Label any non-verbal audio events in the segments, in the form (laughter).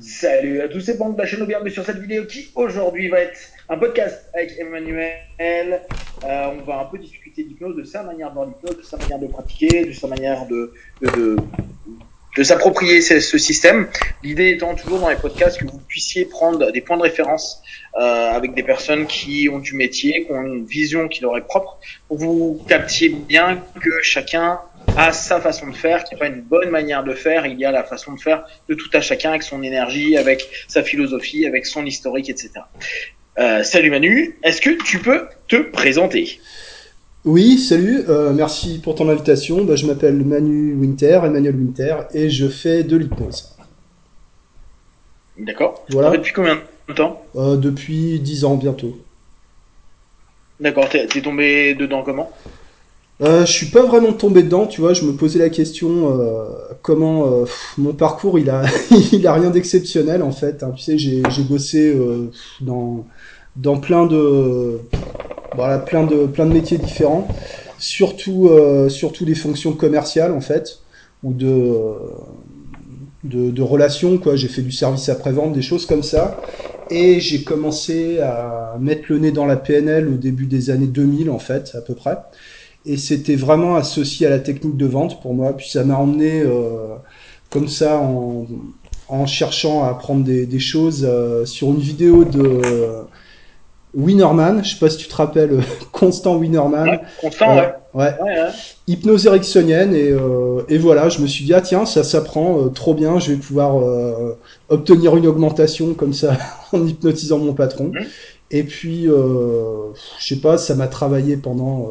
Salut à tous bon de la chaîne bienvenue sur cette vidéo qui aujourd'hui va être un podcast avec Emmanuel. Euh, on va un peu discuter d'hypnose, de sa manière voir l'hypnose, de sa manière de pratiquer, de sa manière de, de, s'approprier ce, ce, système. L'idée étant toujours dans les podcasts que vous puissiez prendre des points de référence euh, avec des personnes qui ont du métier, qui ont une vision qui leur est propre, pour vous captiez bien que chacun a sa façon de faire, n'y a pas une bonne manière de faire, il y a la façon de faire de tout à chacun avec son énergie, avec sa philosophie, avec son historique, etc. Euh, salut Manu, est-ce que tu peux te présenter? Oui, salut, euh, merci pour ton invitation. Bah, je m'appelle Manu Winter, Emmanuel Winter, et je fais de l'hypnose. D'accord. Voilà. Depuis combien de temps? Euh, Depuis 10 ans bientôt. D'accord, t'es tombé dedans comment? Euh, je suis pas vraiment tombé dedans, tu vois. Je me posais la question euh, comment euh, mon parcours il a (laughs) il a rien d'exceptionnel en fait. Hein. Tu sais, j'ai bossé euh, dans dans plein de voilà plein de plein de métiers différents, surtout euh, surtout des fonctions commerciales en fait ou de de, de relations quoi. J'ai fait du service après vente, des choses comme ça. Et j'ai commencé à mettre le nez dans la PNL au début des années 2000 en fait à peu près et c'était vraiment associé à la technique de vente pour moi. Puis ça m'a emmené euh, comme ça en, en, cherchant à apprendre des, des choses euh, sur une vidéo de euh, Winnerman. Je sais pas si tu te rappelles, (laughs) Constant Winnerman. Ouais, Constant, ouais. ouais. ouais. Hypnose ericksonienne et, et voilà, je me suis dit ah tiens ça s'apprend trop bien, je vais pouvoir obtenir une augmentation comme ça (laughs) en hypnotisant mon patron. Mmh. Et puis je sais pas, ça m'a travaillé pendant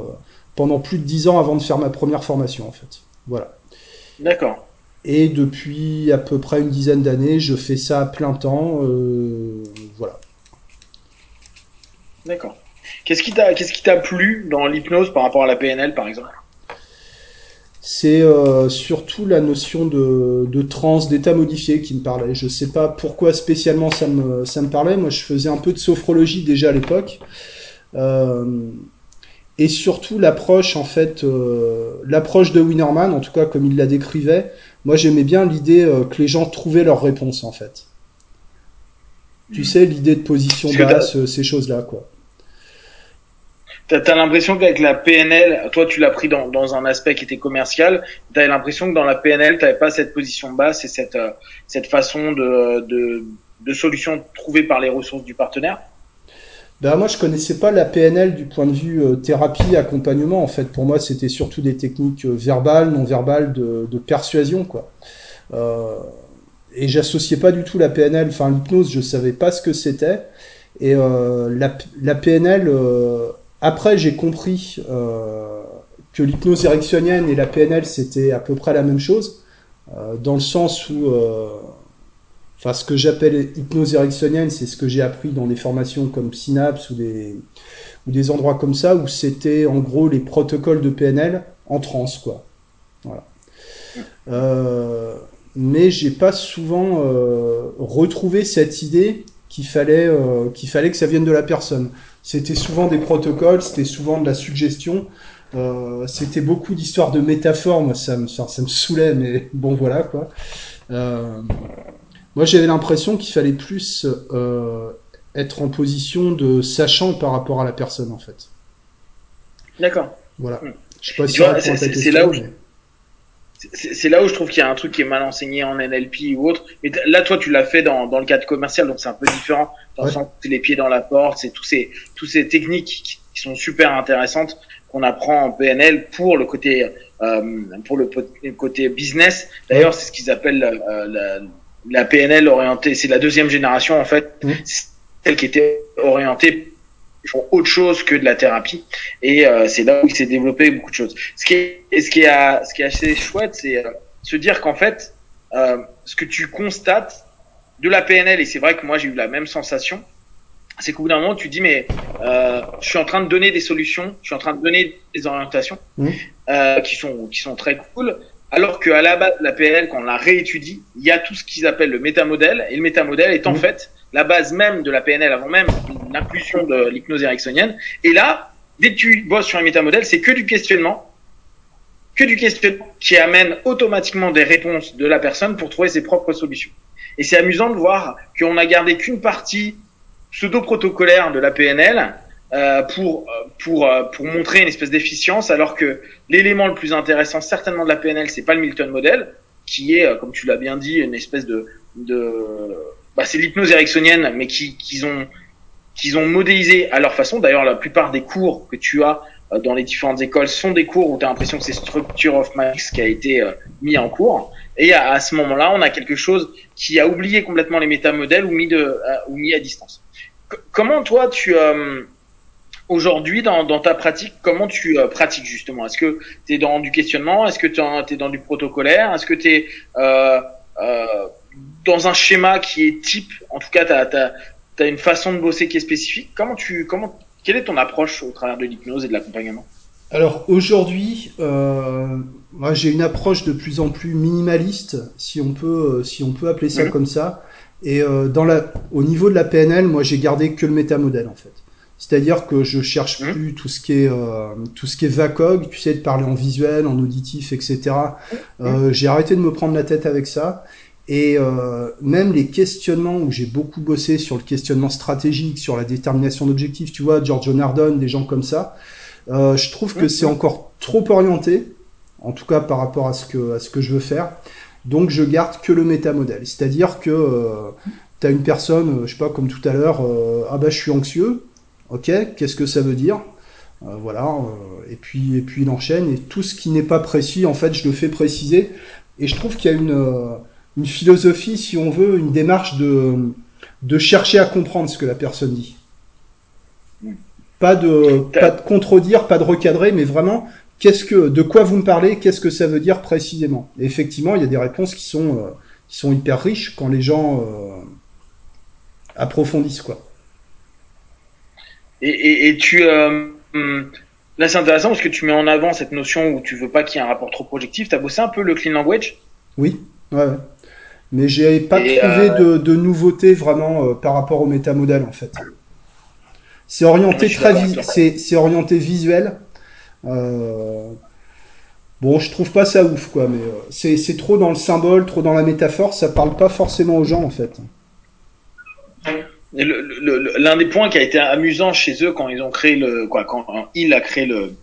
pendant plus de dix ans avant de faire ma première formation en fait. Voilà. D'accord. Et depuis à peu près une dizaine d'années, je fais ça à plein temps. Euh, voilà. D'accord. Qu'est-ce qui t'a qu'est-ce qui t'a plu dans l'hypnose par rapport à la PNL par exemple? C'est euh, surtout la notion de, de trans, d'état modifié qui me parlait. Je sais pas pourquoi spécialement ça me, ça me parlait. Moi, je faisais un peu de sophrologie déjà à l'époque. Euh, et surtout l'approche en fait euh, l'approche de Winnerman en tout cas comme il la décrivait moi j'aimais bien l'idée euh, que les gens trouvaient leur réponse en fait. Tu sais l'idée de position basse euh, ces choses là quoi. T'as as, l'impression qu'avec la PNL, toi tu l'as pris dans, dans un aspect qui était commercial, t'as l'impression que dans la PNL, t'avais pas cette position basse et cette, euh, cette façon de, de, de solution trouvée par les ressources du partenaire ben moi, je connaissais pas la PNL du point de vue euh, thérapie, accompagnement. En fait, pour moi, c'était surtout des techniques euh, verbales, non verbales, de, de persuasion, quoi. Euh, et j'associais pas du tout la PNL, enfin l'hypnose, je savais pas ce que c'était. Et euh, la, la, PNL, après, j'ai compris que l'hypnose érectionnienne et la PNL, c'était à peu près la même chose, dans le sens où Enfin, ce que j'appelle hypnose ericksonienne, c'est ce que j'ai appris dans des formations comme Synapse ou des, ou des endroits comme ça, où c'était en gros les protocoles de PNL en transe, quoi. Voilà. Euh, mais j'ai pas souvent euh, retrouvé cette idée qu'il fallait, euh, qu'il fallait que ça vienne de la personne. C'était souvent des protocoles, c'était souvent de la suggestion. Euh, c'était beaucoup d'histoires de métaphores, moi ça me, ça, ça me saoulait, mais bon voilà quoi. Euh, moi, j'avais l'impression qu'il fallait plus euh, être en position de sachant par rapport à la personne, en fait. D'accord. Voilà. Hmm. Je sais pas si c'est là où mais... c'est là où je trouve qu'il y a un truc qui est mal enseigné en NLP ou autre. Mais là, toi, tu l'as fait dans, dans le cadre commercial, donc c'est un peu différent. Dans ouais. le sens les pieds dans la porte, c'est tous ces tous ces techniques qui sont super intéressantes qu'on apprend en PNL pour le côté euh, pour le, le, côté business. D'ailleurs, c'est ce qu'ils appellent euh, la, la PNL orientée, c'est la deuxième génération en fait, mmh. celle qui était orientée pour autre chose que de la thérapie et euh, c'est là où il s'est développé beaucoup de choses. Ce qui est, ce qui est, ce qui est assez chouette, c'est euh, se dire qu'en fait, euh, ce que tu constates de la PNL et c'est vrai que moi j'ai eu la même sensation, c'est qu'au bout d'un moment tu dis mais euh, je suis en train de donner des solutions, je suis en train de donner des orientations mmh. qui sont qui sont très cool, alors qu'à la base, la PNL, quand on la réétudie, il y a tout ce qu'ils appellent le métamodèle. Et le métamodèle est en mmh. fait la base même de la PNL avant même l'inclusion de l'hypnose ericksonienne. Et là, dès que tu bosses sur un métamodèle, c'est que du questionnement. que du questionnement qui amène automatiquement des réponses de la personne pour trouver ses propres solutions. Et c'est amusant de voir qu'on a gardé qu'une partie pseudo-protocolaire de la PNL euh, pour pour euh, pour montrer une espèce d'efficience, alors que l'élément le plus intéressant certainement de la PNL, c'est pas le Milton Model, qui est, euh, comme tu l'as bien dit, une espèce de de bah, c'est l'hypnose ericksonienne, mais qui qu'ils ont qu'ils ont modélisé à leur façon. D'ailleurs, la plupart des cours que tu as euh, dans les différentes écoles sont des cours où tu as l'impression que c'est Structure of Max qui a été euh, mis en cours. Et à, à ce moment-là, on a quelque chose qui a oublié complètement les métamodèles ou mis, de, euh, ou mis à distance. comment toi, tu aujourd'hui dans, dans, ta pratique, comment tu pratiques justement? Est-ce que tu es dans du questionnement? Est-ce que tu es dans du protocolaire? Est-ce que tu es euh, dans un schéma qui est type En tout cas, tu as, as, une façon de bosser qui est spécifique? Comment tu comment quelle est ton approche au travers de l'hypnose et de l'accompagnement? Alors aujourd'hui, euh, moi j'ai une approche de plus en plus minimaliste, si on peut, euh, si on peut appeler ça mhm. comme ça. Et euh, dans la, au niveau de la PNL, moi j'ai gardé que le métamodèle en fait. C'est-à-dire que je cherche mhm. plus tout ce qui est euh, tout ce qui est VACOG, tu sais, de parler en visuel, en auditif, etc. Euh, j'ai arrêté de me prendre la tête avec ça. Et euh, même les questionnements où j'ai beaucoup bossé sur le questionnement stratégique, sur la détermination d'objectifs, tu vois, Giorgio Nardone, des gens comme ça, euh, je trouve que c'est encore trop orienté, en tout cas par rapport à ce que, à ce que je veux faire. Donc je garde que le métamodèle. C'est-à-dire que euh, tu as une personne, je sais pas, comme tout à l'heure, ah bah je suis anxieux, ok, qu'est-ce que ça veut dire euh, voilà, euh, et puis et puis il enchaîne et tout ce qui n'est pas précis, en fait, je le fais préciser. Et je trouve qu'il y a une une philosophie, si on veut, une démarche de, de chercher à comprendre ce que la personne dit. Pas de, pas de contredire, pas de recadrer, mais vraiment, qu'est-ce que, de quoi vous me parlez, qu'est-ce que ça veut dire précisément? Et effectivement, il y a des réponses qui sont, euh, qui sont hyper riches quand les gens euh, approfondissent, quoi. Et, et, et tu, euh, là c'est intéressant parce que tu mets en avant cette notion où tu veux pas qu'il y ait un rapport trop projectif. T'as bossé un peu le clean language? Oui, ouais. ouais mais j'ai pas trouvé euh, de, de nouveauté vraiment euh, par rapport au métamodèle en fait. C'est orienté très c'est c'est orienté visuel. Euh, bon, je trouve pas ça ouf quoi, mais euh, c'est c'est trop dans le symbole, trop dans la métaphore, ça parle pas forcément aux gens en fait. L'un des points qui a été amusant chez eux quand ils ont créé le quoi quand il a créé le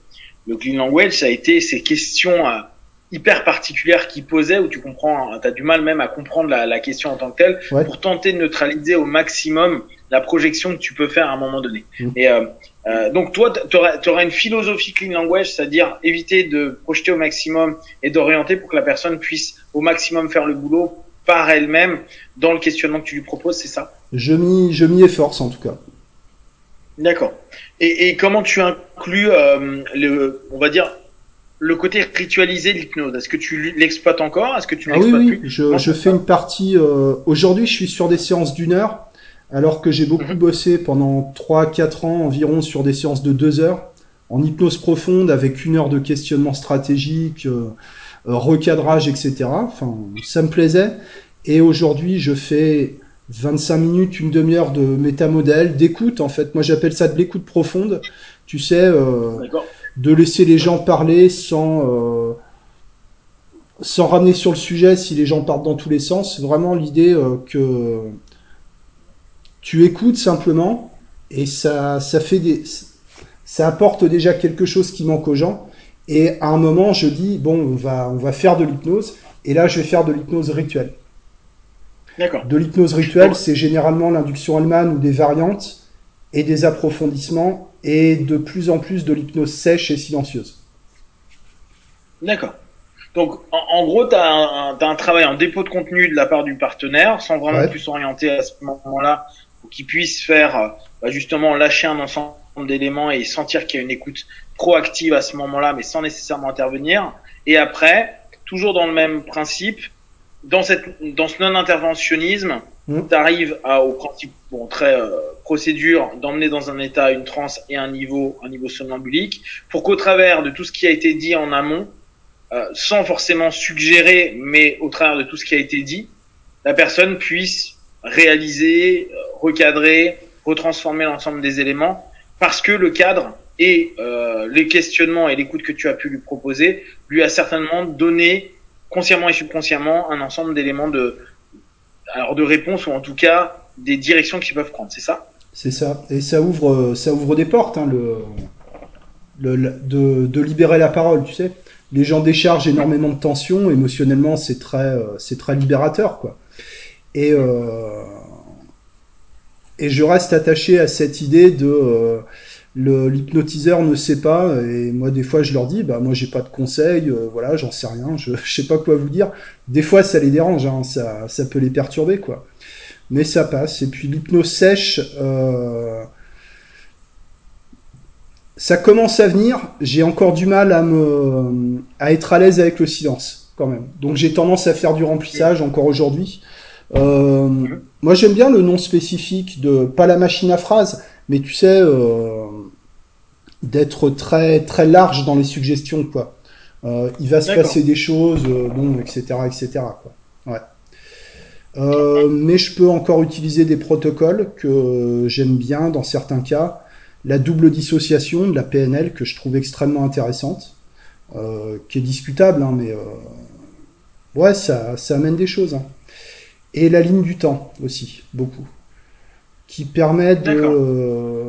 le clean language, ça a été ces questions à hyper particulière qui posait où tu comprends, tu as du mal même à comprendre la, la question en tant que telle pour tenter de neutraliser au maximum la projection que tu peux faire à un moment donné. Mm. Et euh, euh, donc toi, tu auras, une philosophie clean language, c'est-à-dire éviter de projeter au maximum et d'orienter pour que la personne puisse au maximum faire le boulot par elle-même dans le questionnement que tu lui proposes, c'est ça? Je m'y je m'y efforce en tout cas. D'accord. Et, et, comment tu inclus euh, le, on va dire le côté ritualisé de l'hypnose, est-ce que tu l'exploites encore? Est-ce que tu ah oui, oui, je, je fais une partie. Euh, aujourd'hui, je suis sur des séances d'une heure, alors que j'ai beaucoup mhm. bossé pendant 3-4 ans environ sur des séances de 2 heures, en hypnose profonde, avec une heure de questionnement stratégique, euh, recadrage, etc. Enfin, ça me plaisait. Et aujourd'hui, je fais 25 minutes, une demi-heure de métamodèle, d'écoute en fait. Moi, j'appelle ça de l'écoute profonde. Tu sais. Euh, de laisser les gens parler sans euh, sans ramener sur le sujet si les gens partent dans tous les sens. Vraiment l'idée euh, que tu écoutes simplement et ça ça fait des ça apporte déjà quelque chose qui manque aux gens. Et à un moment, je dis bon, on va on va faire de l'hypnose. Et là, je vais faire de l'hypnose rituelle. D'accord. De l'hypnose rituelle, c'est généralement l'induction allemande ou des variantes et des approfondissements et de plus en plus de l'hypnose sèche et silencieuse. D'accord. Donc, en, gros, tu as, un travail en dépôt de contenu de la part du partenaire, sans vraiment plus s'orienter à ce moment-là, pour qu'il puisse faire bah, justement lâcher un ensemble d'éléments et sentir qu'il y a une écoute proactive à ce moment-là, mais sans nécessairement intervenir. Et après, toujours dans le même principe, dans, cette, dans ce non-interventionnisme, mmh. tu arrives au principe bon, très euh, procédure d'emmener dans un état une transe et un niveau, un niveau somnambulique, pour qu'au travers de tout ce qui a été dit en amont, euh, sans forcément suggérer, mais au travers de tout ce qui a été dit, la personne puisse réaliser, euh, recadrer, retransformer l'ensemble des éléments, parce que le cadre et euh, les questionnements et l'écoute que tu as pu lui proposer lui a certainement donné consciemment et subconsciemment un ensemble d'éléments de alors de réponse ou en tout cas des directions qu'ils peuvent prendre, c'est ça? C'est ça. Et ça ouvre ça ouvre des portes hein, le, le, de, de libérer la parole, tu sais. Les gens déchargent énormément de tension, émotionnellement c'est très euh, c'est très libérateur quoi. Et euh, et je reste attaché à cette idée de euh, l'hypnotiseur ne sait pas et moi des fois je leur dis bah moi j'ai pas de conseils euh, voilà j'en sais rien je, (laughs) je sais pas quoi vous dire. Des fois ça les dérange hein, ça ça peut les perturber quoi. Mais ça passe. Et puis l'hypnose sèche euh, ça commence à venir. J'ai encore du mal à me à être à l'aise avec le silence quand même. Donc j'ai tendance à faire du remplissage encore aujourd'hui. Euh, moi j'aime bien le nom spécifique de pas la machine à phrases mais tu sais, euh, d'être très très large dans les suggestions, quoi. Euh, il va se passer des choses, euh, bon, etc., etc., quoi. Ouais. Euh, mais je peux encore utiliser des protocoles que j'aime bien dans certains cas. La double dissociation de la PNL que je trouve extrêmement intéressante, euh, qui est discutable, hein, mais euh, ouais, ça, ça amène des choses. Hein. Et la ligne du temps aussi, beaucoup qui permet de,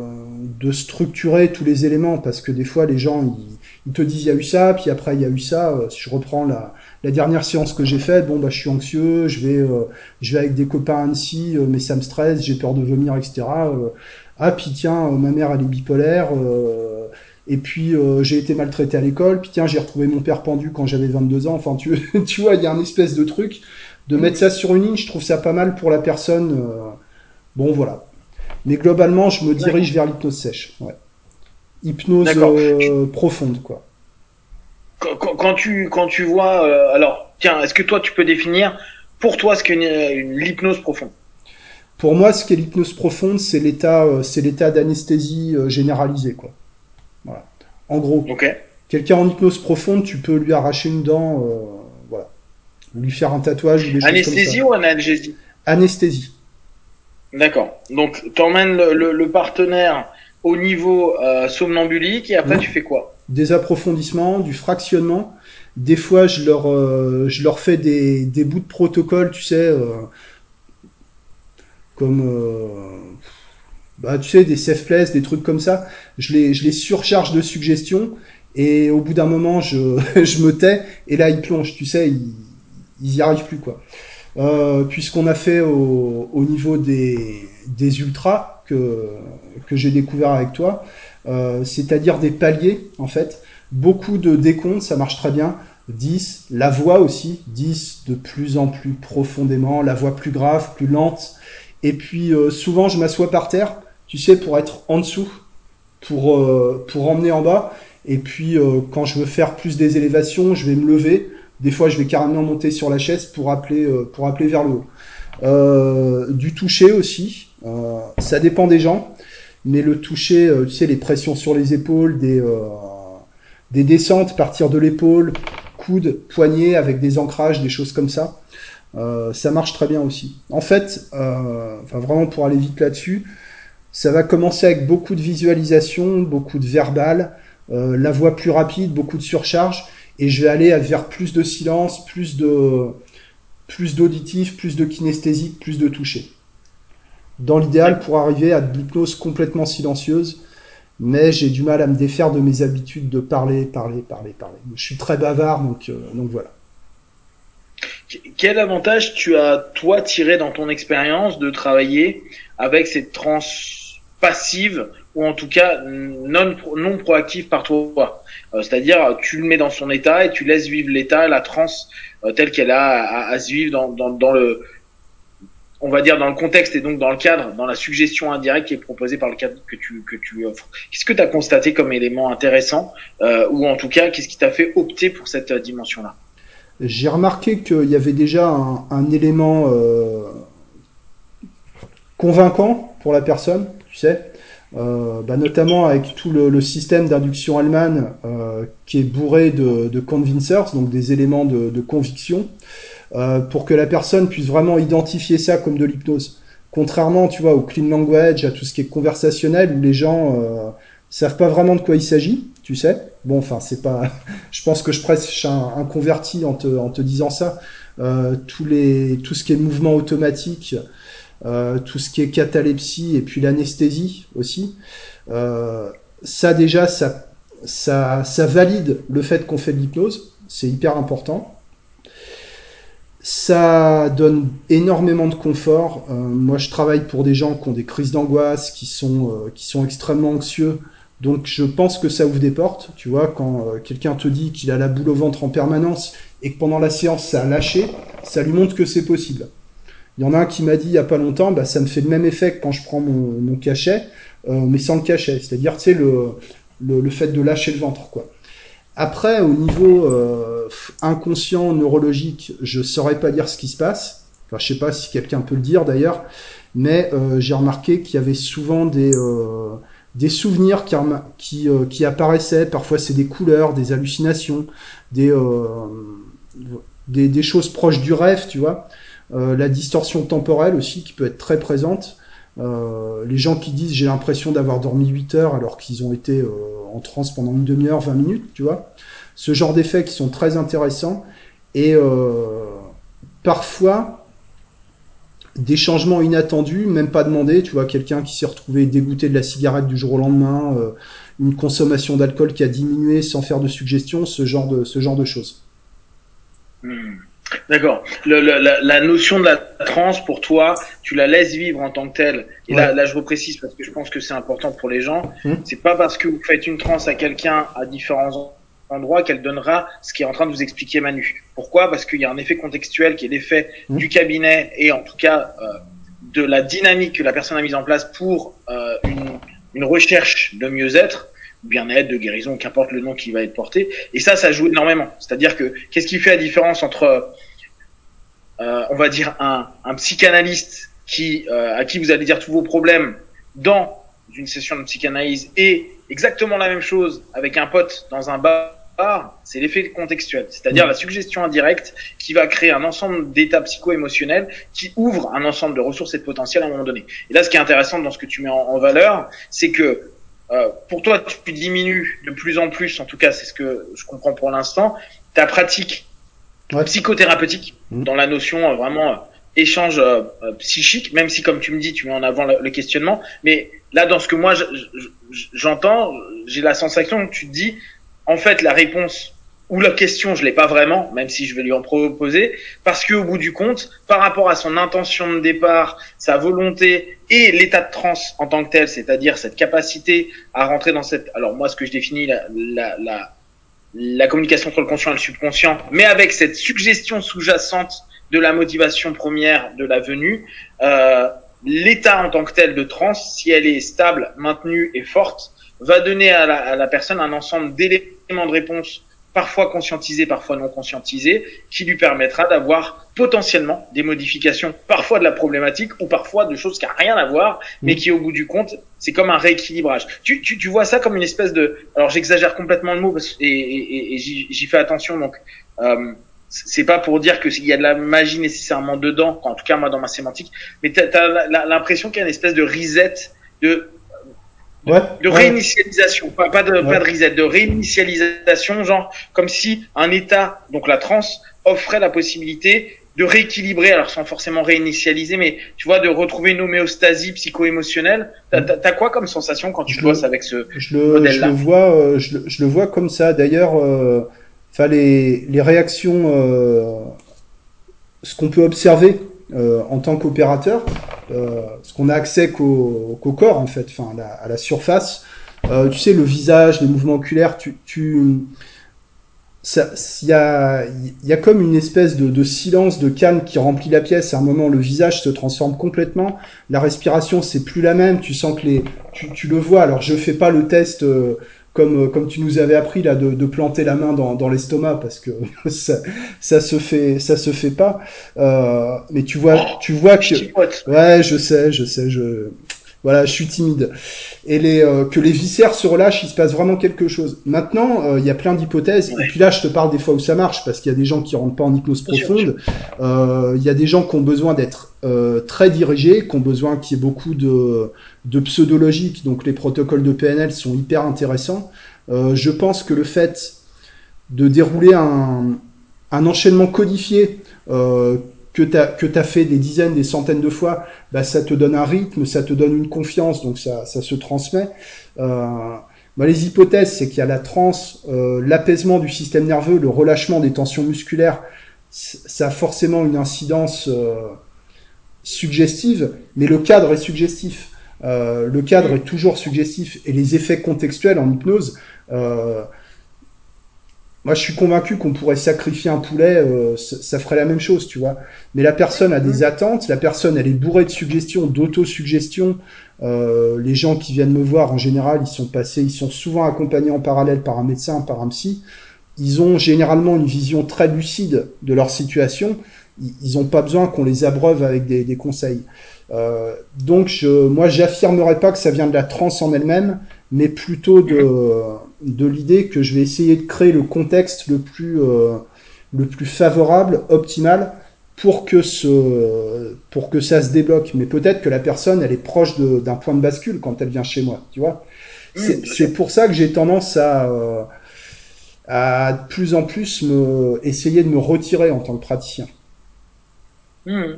de structurer tous les éléments parce que des fois les gens ils, ils te disent il y a eu ça puis après il y a eu ça. Si je reprends la, la dernière séance que j'ai faite bon bah je suis anxieux je vais euh, je vais avec des copains à Annecy euh, mais ça me stresse j'ai peur de vomir etc euh, ah puis tiens ma mère elle est bipolaire et puis j'ai été maltraité à l'école puis tiens j'ai retrouvé mon père pendu quand j'avais 22 ans. Enfin tu (laughs) tu vois il y a un espèce de truc de mettre ça sur une ligne je trouve ça pas mal pour la personne Bon, voilà. Mais globalement, je me dirige vers l'hypnose sèche. Ouais. Hypnose euh, profonde, quoi. Quand, quand, tu quand tu vois, euh, alors tiens, est-ce que toi tu peux définir pour toi ce qu'est une, une l'hypnose profonde? Pour moi, ce qu'est l'hypnose profonde, c'est l'état euh, c'est l'état d'anesthésie généralisée, quoi. Voilà. En gros. Ok. Quelqu'un en hypnose profonde, tu peux lui arracher une dent, voilà, lui faire un tatouage, des anesthésie choses ou analgésie? Anesthésie. D'accord. Donc, tu emmènes le, le, le, partenaire au niveau euh, somnambulique et après, tu fais quoi? Des approfondissements, du fractionnement. Des fois, je leur, euh, je leur fais des, des bouts de protocole, tu sais, euh, comme, bah, tu sais, des safe places, des trucs comme ça. Je les, je les surcharge de suggestions et au bout d'un moment, je, (laughs) je me tais et là, ils plongent, tu sais, ils, ils y arrivent plus, quoi. Euh, puisqu'on a fait au, au niveau des, des ultras que, que j'ai découvert avec toi, euh, c'est-à-dire des paliers en fait. Beaucoup de décomptes, ça marche très bien. 10, la voix aussi, 10 de plus en plus profondément, la voix plus grave, plus lente. Et puis euh, souvent je m'assois par terre, tu sais, pour être en dessous, pour, euh, pour emmener en bas. Et puis euh, quand je veux faire plus des élévations, je vais me lever des fois, je vais carrément monter sur la chaise pour appeler, euh, vers le haut. Euh, du toucher aussi. Euh, ça dépend des gens, mais le toucher, tu sais, les pressions sur les épaules, des, des descentes, partir de l'épaule, coude, poignet, avec des ancrages, des choses comme ça. Ça marche très bien aussi. En fait, vraiment pour aller vite là-dessus, ça va commencer avec beaucoup de visualisation, beaucoup de verbal, la voix plus rapide, beaucoup de surcharge et je vais aller vers plus de silence, plus de plus d'auditif, plus de kinesthésique, plus de toucher. Dans l'idéal pour arriver à de l'hypnose complètement silencieuse, mais j'ai du mal à me défaire de mes habitudes de parler, parler, parler, parler. Je suis très bavard, donc euh, donc voilà. Quel avantage tu as toi tiré dans ton expérience de travailler avec cette trans passive ou en tout cas non non proactive par toi. Euh, c'est-à-dire tu le mets dans son état et tu laisses vivre l'état la transe euh, telle qu'elle a à, se vivre dans, dans, le on va dire dans le contexte et donc dans le cadre dans la suggestion indirecte qui est proposée par le cadre que tu que tu offres. Qu'est-ce que tu as constaté comme élément intéressant euh, ou en tout cas qu'est-ce qui t'a fait opter pour cette dimension là j'ai remarqué qu'il y avait déjà un, un élément euh, convaincant pour la personne tu sais euh, bah notamment avec tout le, le système d'induction allemande euh, qui est bourré de, de convincers, donc des éléments de, de conviction, euh, pour que la personne puisse vraiment identifier ça comme de l'hypnose. Contrairement, tu vois, au clean language, à tout ce qui est conversationnel, où les gens, savent pas vraiment de quoi il s'agit, tu sais. Bon, enfin, c'est pas. (laughs) je pense que je presse un, un converti en te, en te disant ça. Euh, tous les, tout ce qui est mouvement automatique, euh, tout ce qui est catalepsie et puis l'anesthésie aussi. Euh, ça déjà, ça, ça, valide le fait qu'on fait de l'hypnose. C'est hyper important. Ça donne énormément de confort. Euh, moi, je travaille pour des gens qui ont des crises d'angoisse, qui sont euh, extrêmement anxieux. Donc, je pense que ça ouvre des portes. Tu vois, quand euh, quelqu'un te dit qu'il a la boule au ventre en permanence et que pendant la séance ça a lâché, ça lui montre que c'est possible. Il y en a un qui m'a dit il y a pas longtemps, bah, ça me fait le même effet que quand je prends mon, mon cachet, mais sans le cachet. C'est-à-dire, tu sais, le, le, le fait de lâcher le ventre, quoi. Après, au niveau euh, inconscient, neurologique, je saurais pas dire ce qui se passe. Enfin, je sais pas si quelqu'un peut le dire d'ailleurs, mais euh, j'ai remarqué qu'il y avait souvent des euh, des souvenirs qui qui, euh, qui apparaissaient. Parfois, c'est des couleurs, des hallucinations, des, euh, des des choses proches du rêve, tu vois. Euh, la distorsion temporelle aussi qui peut être très présente. Euh, les gens qui disent j'ai l'impression d'avoir dormi 8 heures alors qu'ils ont été euh, en transe pendant une demi-heure, 20 minutes, tu vois. Ce genre d'effets qui sont très intéressants et parfois des changements inattendus, même pas demandés, tu vois, quelqu'un qui s'est retrouvé dégoûté de la cigarette du jour au lendemain, une consommation d'alcool qui a diminué sans faire de suggestion, ce genre de, ce genre de choses. Hmm. D'accord. La, la, notion de la transe, pour toi, tu la laisses vivre en tant que telle. Et ouais. là, là, je reprécise parce que je pense que c'est important pour les gens. Mmh. C'est pas parce que vous faites une transe à quelqu'un à différents endroits qu'elle donnera ce qui est en train de vous expliquer Manu. Pourquoi? Parce qu'il y a un effet contextuel qui est l'effet mmh. du cabinet et en tout cas euh, de la dynamique que la personne a mise en place pour euh, une, une recherche de mieux-être bien-être, de guérison, qu'importe le nom qui va être porté. Et ça, ça joue énormément. C'est-à-dire que qu'est-ce qui fait la différence entre, euh, on va dire, un, un psychanalyste qui, euh, à qui vous allez dire tous vos problèmes dans une session de psychanalyse et exactement la même chose avec un pote dans un bar, c'est l'effet contextuel, c'est-à-dire mmh. la suggestion indirecte qui va créer un ensemble d'états psycho-émotionnels qui ouvre un ensemble de ressources et de potentiel à un moment donné. Et là, ce qui est intéressant dans ce que tu mets en, en valeur, c'est que euh, pour toi, tu diminues de plus en plus, en tout cas, c'est ce que je comprends pour l'instant, ta pratique ouais. psychothérapeutique mmh. dans la notion euh, vraiment euh, échange psychique, même si, comme tu me dis, tu mets en avant le, le questionnement. Mais là, dans ce que moi j'entends, j'ai la sensation que tu te dis, en fait, la réponse ou la question, je l'ai pas vraiment, même si je vais lui en proposer, parce que au bout du compte, par rapport à son intention de départ, sa volonté et l'état de transe en tant que tel, c'est-à-dire cette capacité à rentrer dans cette, alors moi ce que je définis la, la, la, la communication entre le conscient et le subconscient, mais avec cette suggestion sous-jacente de la motivation première de la venue, euh, l'état en tant que tel de transe, si elle est stable, maintenue et forte, va donner à la, à la personne un ensemble d'éléments de réponse parfois conscientisé, parfois non conscientisé, qui lui permettra d'avoir potentiellement des modifications, parfois de la problématique ou parfois de choses qui n'ont rien à voir, mais mmh. qui au bout du compte, c'est comme un rééquilibrage. Tu, tu, tu, vois ça comme une espèce de... Alors j'exagère complètement le mot parce, et, et, et j'y fais attention, donc euh, c'est pas pour dire qu'il y a de la magie nécessairement dedans, en tout cas moi dans ma sémantique, mais tu as, l'impression qu'il y a une espèce de reset, de Ouais, de ouais. réinitialisation, pas, pas de ouais. pas de reset, de réinitialisation, genre comme si un état, donc la transe, offrait la possibilité de rééquilibrer, alors sans forcément réinitialiser, mais tu vois, de retrouver une homéostasie psycho-émotionnelle. T'as, as quoi comme sensation quand tu je bosses le, avec ce je le, modèle-là je le vois, euh, je, je, le vois comme ça. D'ailleurs, euh, les, les réactions, euh, ce qu'on peut observer euh, en tant qu'opérateur, euh, parce qu'on a accès qu'au qu corps en fait, enfin à la, à la surface. Euh, tu sais le visage, les mouvements oculaires, tu, tu il y a, y a comme une espèce de, de, silence, de calme qui remplit la pièce. À un moment, le visage se transforme complètement. La respiration, c'est plus la même. Tu sens que les, tu, tu le vois. Alors, je fais pas le test euh, comme comme tu nous avais appris là de, de planter la main dans, dans l'estomac parce que (laughs) ça, ça se fait ça se fait pas. Euh, mais tu vois tu vois que ouais, je sais, je sais, je Voilà, je suis timide. Et les, euh, que les viscères se relâchent, il se passe vraiment quelque chose. Maintenant, euh, il y a plein d'hypothèses. Et puis là, je te parle des fois où ça marche, parce qu'il y a des gens qui rentrent pas en hypnose profonde. Euh, il y a des gens qui ont besoin d'être très dirigés, qui ont besoin qu'il y ait beaucoup de, de pseudologique. Donc les protocoles de PNL sont hyper intéressants. je pense que le fait de dérouler un, un enchaînement codifié que tu as, que as fait des dizaines, des centaines de fois, bah, ça te donne un rythme, ça te donne une confiance, donc ça, ça se transmet. Euh, bah, les hypothèses, c'est qu'il y a la transe, euh, l'apaisement du système nerveux, le relâchement des tensions musculaires, ça a forcément une incidence euh, suggestive, mais le cadre est suggestif. Euh, le cadre est toujours suggestif et les effets contextuels en hypnose, euh, moi, je suis convaincu qu'on pourrait sacrifier un poulet, euh, ça, ferait la même chose, tu vois. Mais la personne a des attentes, la personne, elle est bourrée de suggestions, d'autosuggestions. Euh, les gens qui viennent me voir, en général, ils sont passés, ils sont souvent accompagnés en parallèle par un médecin, par un psy. Ils ont généralement une vision très lucide de leur situation. Ils n'ont pas besoin qu'on les abreuve avec des, des conseils. Euh, donc, je, moi, j'affirmerais pas que ça vient de la transe en elle-même, mais plutôt de, de l'idée que je vais essayer de créer le contexte le plus, euh, le plus favorable, optimal, pour que, ce, pour que ça se débloque. Mais peut-être que la personne, elle est proche d'un point de bascule quand elle vient chez moi, tu vois. C'est pour ça que j'ai tendance à, euh, à de plus en plus me, essayer de me retirer en tant que praticien. Mmh.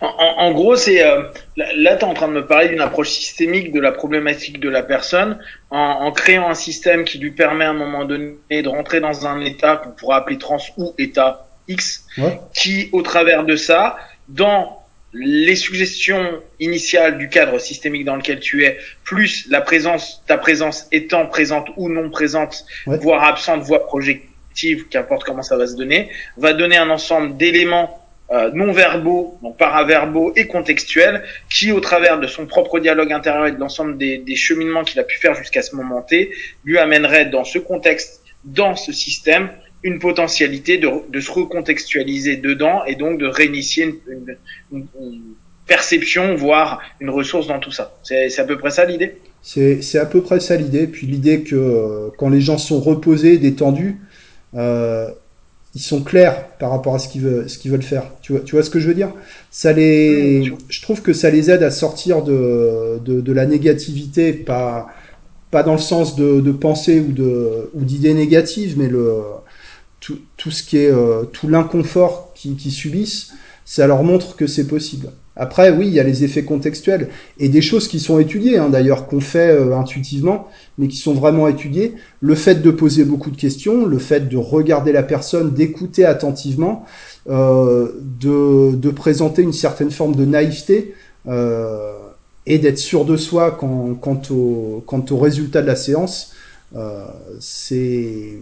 En, en, gros, c'est euh, là, tu es en train de me parler d'une approche systémique de la problématique de la personne, en, en, créant un système qui lui permet à un moment donné de rentrer dans un état qu'on pourrait appeler trans ou état X, qui, au travers de ça, dans les suggestions initiales du cadre systémique dans lequel tu es, plus la présence, ta présence étant présente ou non présente, voire absente, voire projective, qu'importe comment ça va se donner, va donner un ensemble d'éléments euh, non-verbaux, donc paraverbaux et contextuels, qui, au travers de son propre dialogue intérieur et de l'ensemble des, des, cheminements qu'il a pu faire jusqu'à ce moment T, lui amènerait dans ce contexte, dans ce système, une potentialité de, de se recontextualiser dedans et donc de réinitier une, une, une perception, voire une ressource dans tout ça. C'est à peu près ça l'idée? C'est à peu près ça l'idée. Puis l'idée que euh, quand les gens sont reposés, détendus, euh, ils sont clairs par rapport à ce qu'ils veulent, ce qu'ils veulent faire. Tu vois, tu vois ce que je veux dire? Ça les, je trouve que ça les aide à sortir de, de, de la négativité, pas, pas dans le sens de, de pensée ou de ou d'idées négatives, mais le tout, tout ce qui est euh, tout l'inconfort qu'ils qui subissent, ça leur montre que c'est possible. Après, oui, il y a les effets contextuels et des choses qui sont étudiées, hein, d'ailleurs, qu'on fait euh, intuitivement, mais qui sont vraiment étudiées. Le fait de poser beaucoup de questions, le fait de regarder la personne, d'écouter attentivement, euh, de, de, présenter une certaine forme de naïveté euh, et d'être sûr de soi quant, au, quant au résultat de la séance. Euh, c'est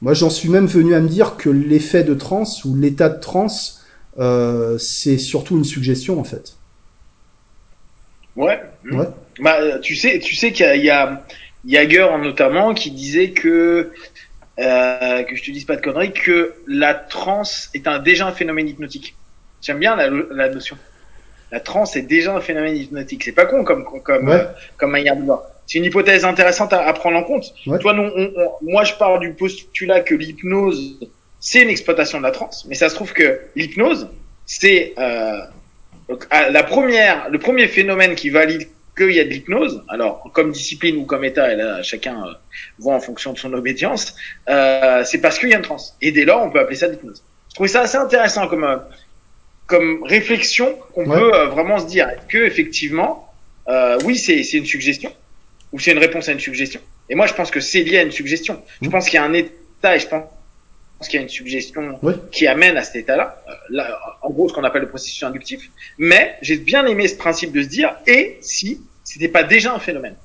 moi, j'en suis même venu à me dire que l'effet de transe ou l'état de transe euh, c'est surtout une suggestion en fait. Ouais. ouais. Bah, tu sais, tu sais qu'il y a, Jagger notamment qui disait que euh, que je te dise pas de conneries que la transe est un déjà un phénomène hypnotique. J'aime bien la, la, notion. La transe est déjà un phénomène hypnotique. C'est pas con comme comme euh, comme manière de voir. C'est une hypothèse intéressante à, à prendre en compte. Toi, non, moi, je pars du postulat que l'hypnose c'est une exploitation de la transe, mais ça se trouve que l'hypnose, c'est euh, la première, le premier phénomène qui valide qu'il y a de l'hypnose. Alors, comme discipline ou comme état, et là, chacun euh, voit en fonction de son (laughs) obédience, euh, c'est parce qu'il y a une transe. Et dès lors, on peut appeler ça l'hypnose. Je trouve ça assez intéressant comme euh, comme réflexion qu'on peut euh, vraiment se dire que effectivement, oui, c'est c'est une suggestion ou c'est une réponse à une suggestion. Et moi, je pense que c'est lié à une suggestion. Je mmh. pense qu'il y a un état et je pense qu'il y a une suggestion qui amène à cet état-là, euh, là, en gros ce qu'on appelle le processus inductif. Mais j'ai bien aimé ce principe de se dire et si c'était pas déjà un phénomène?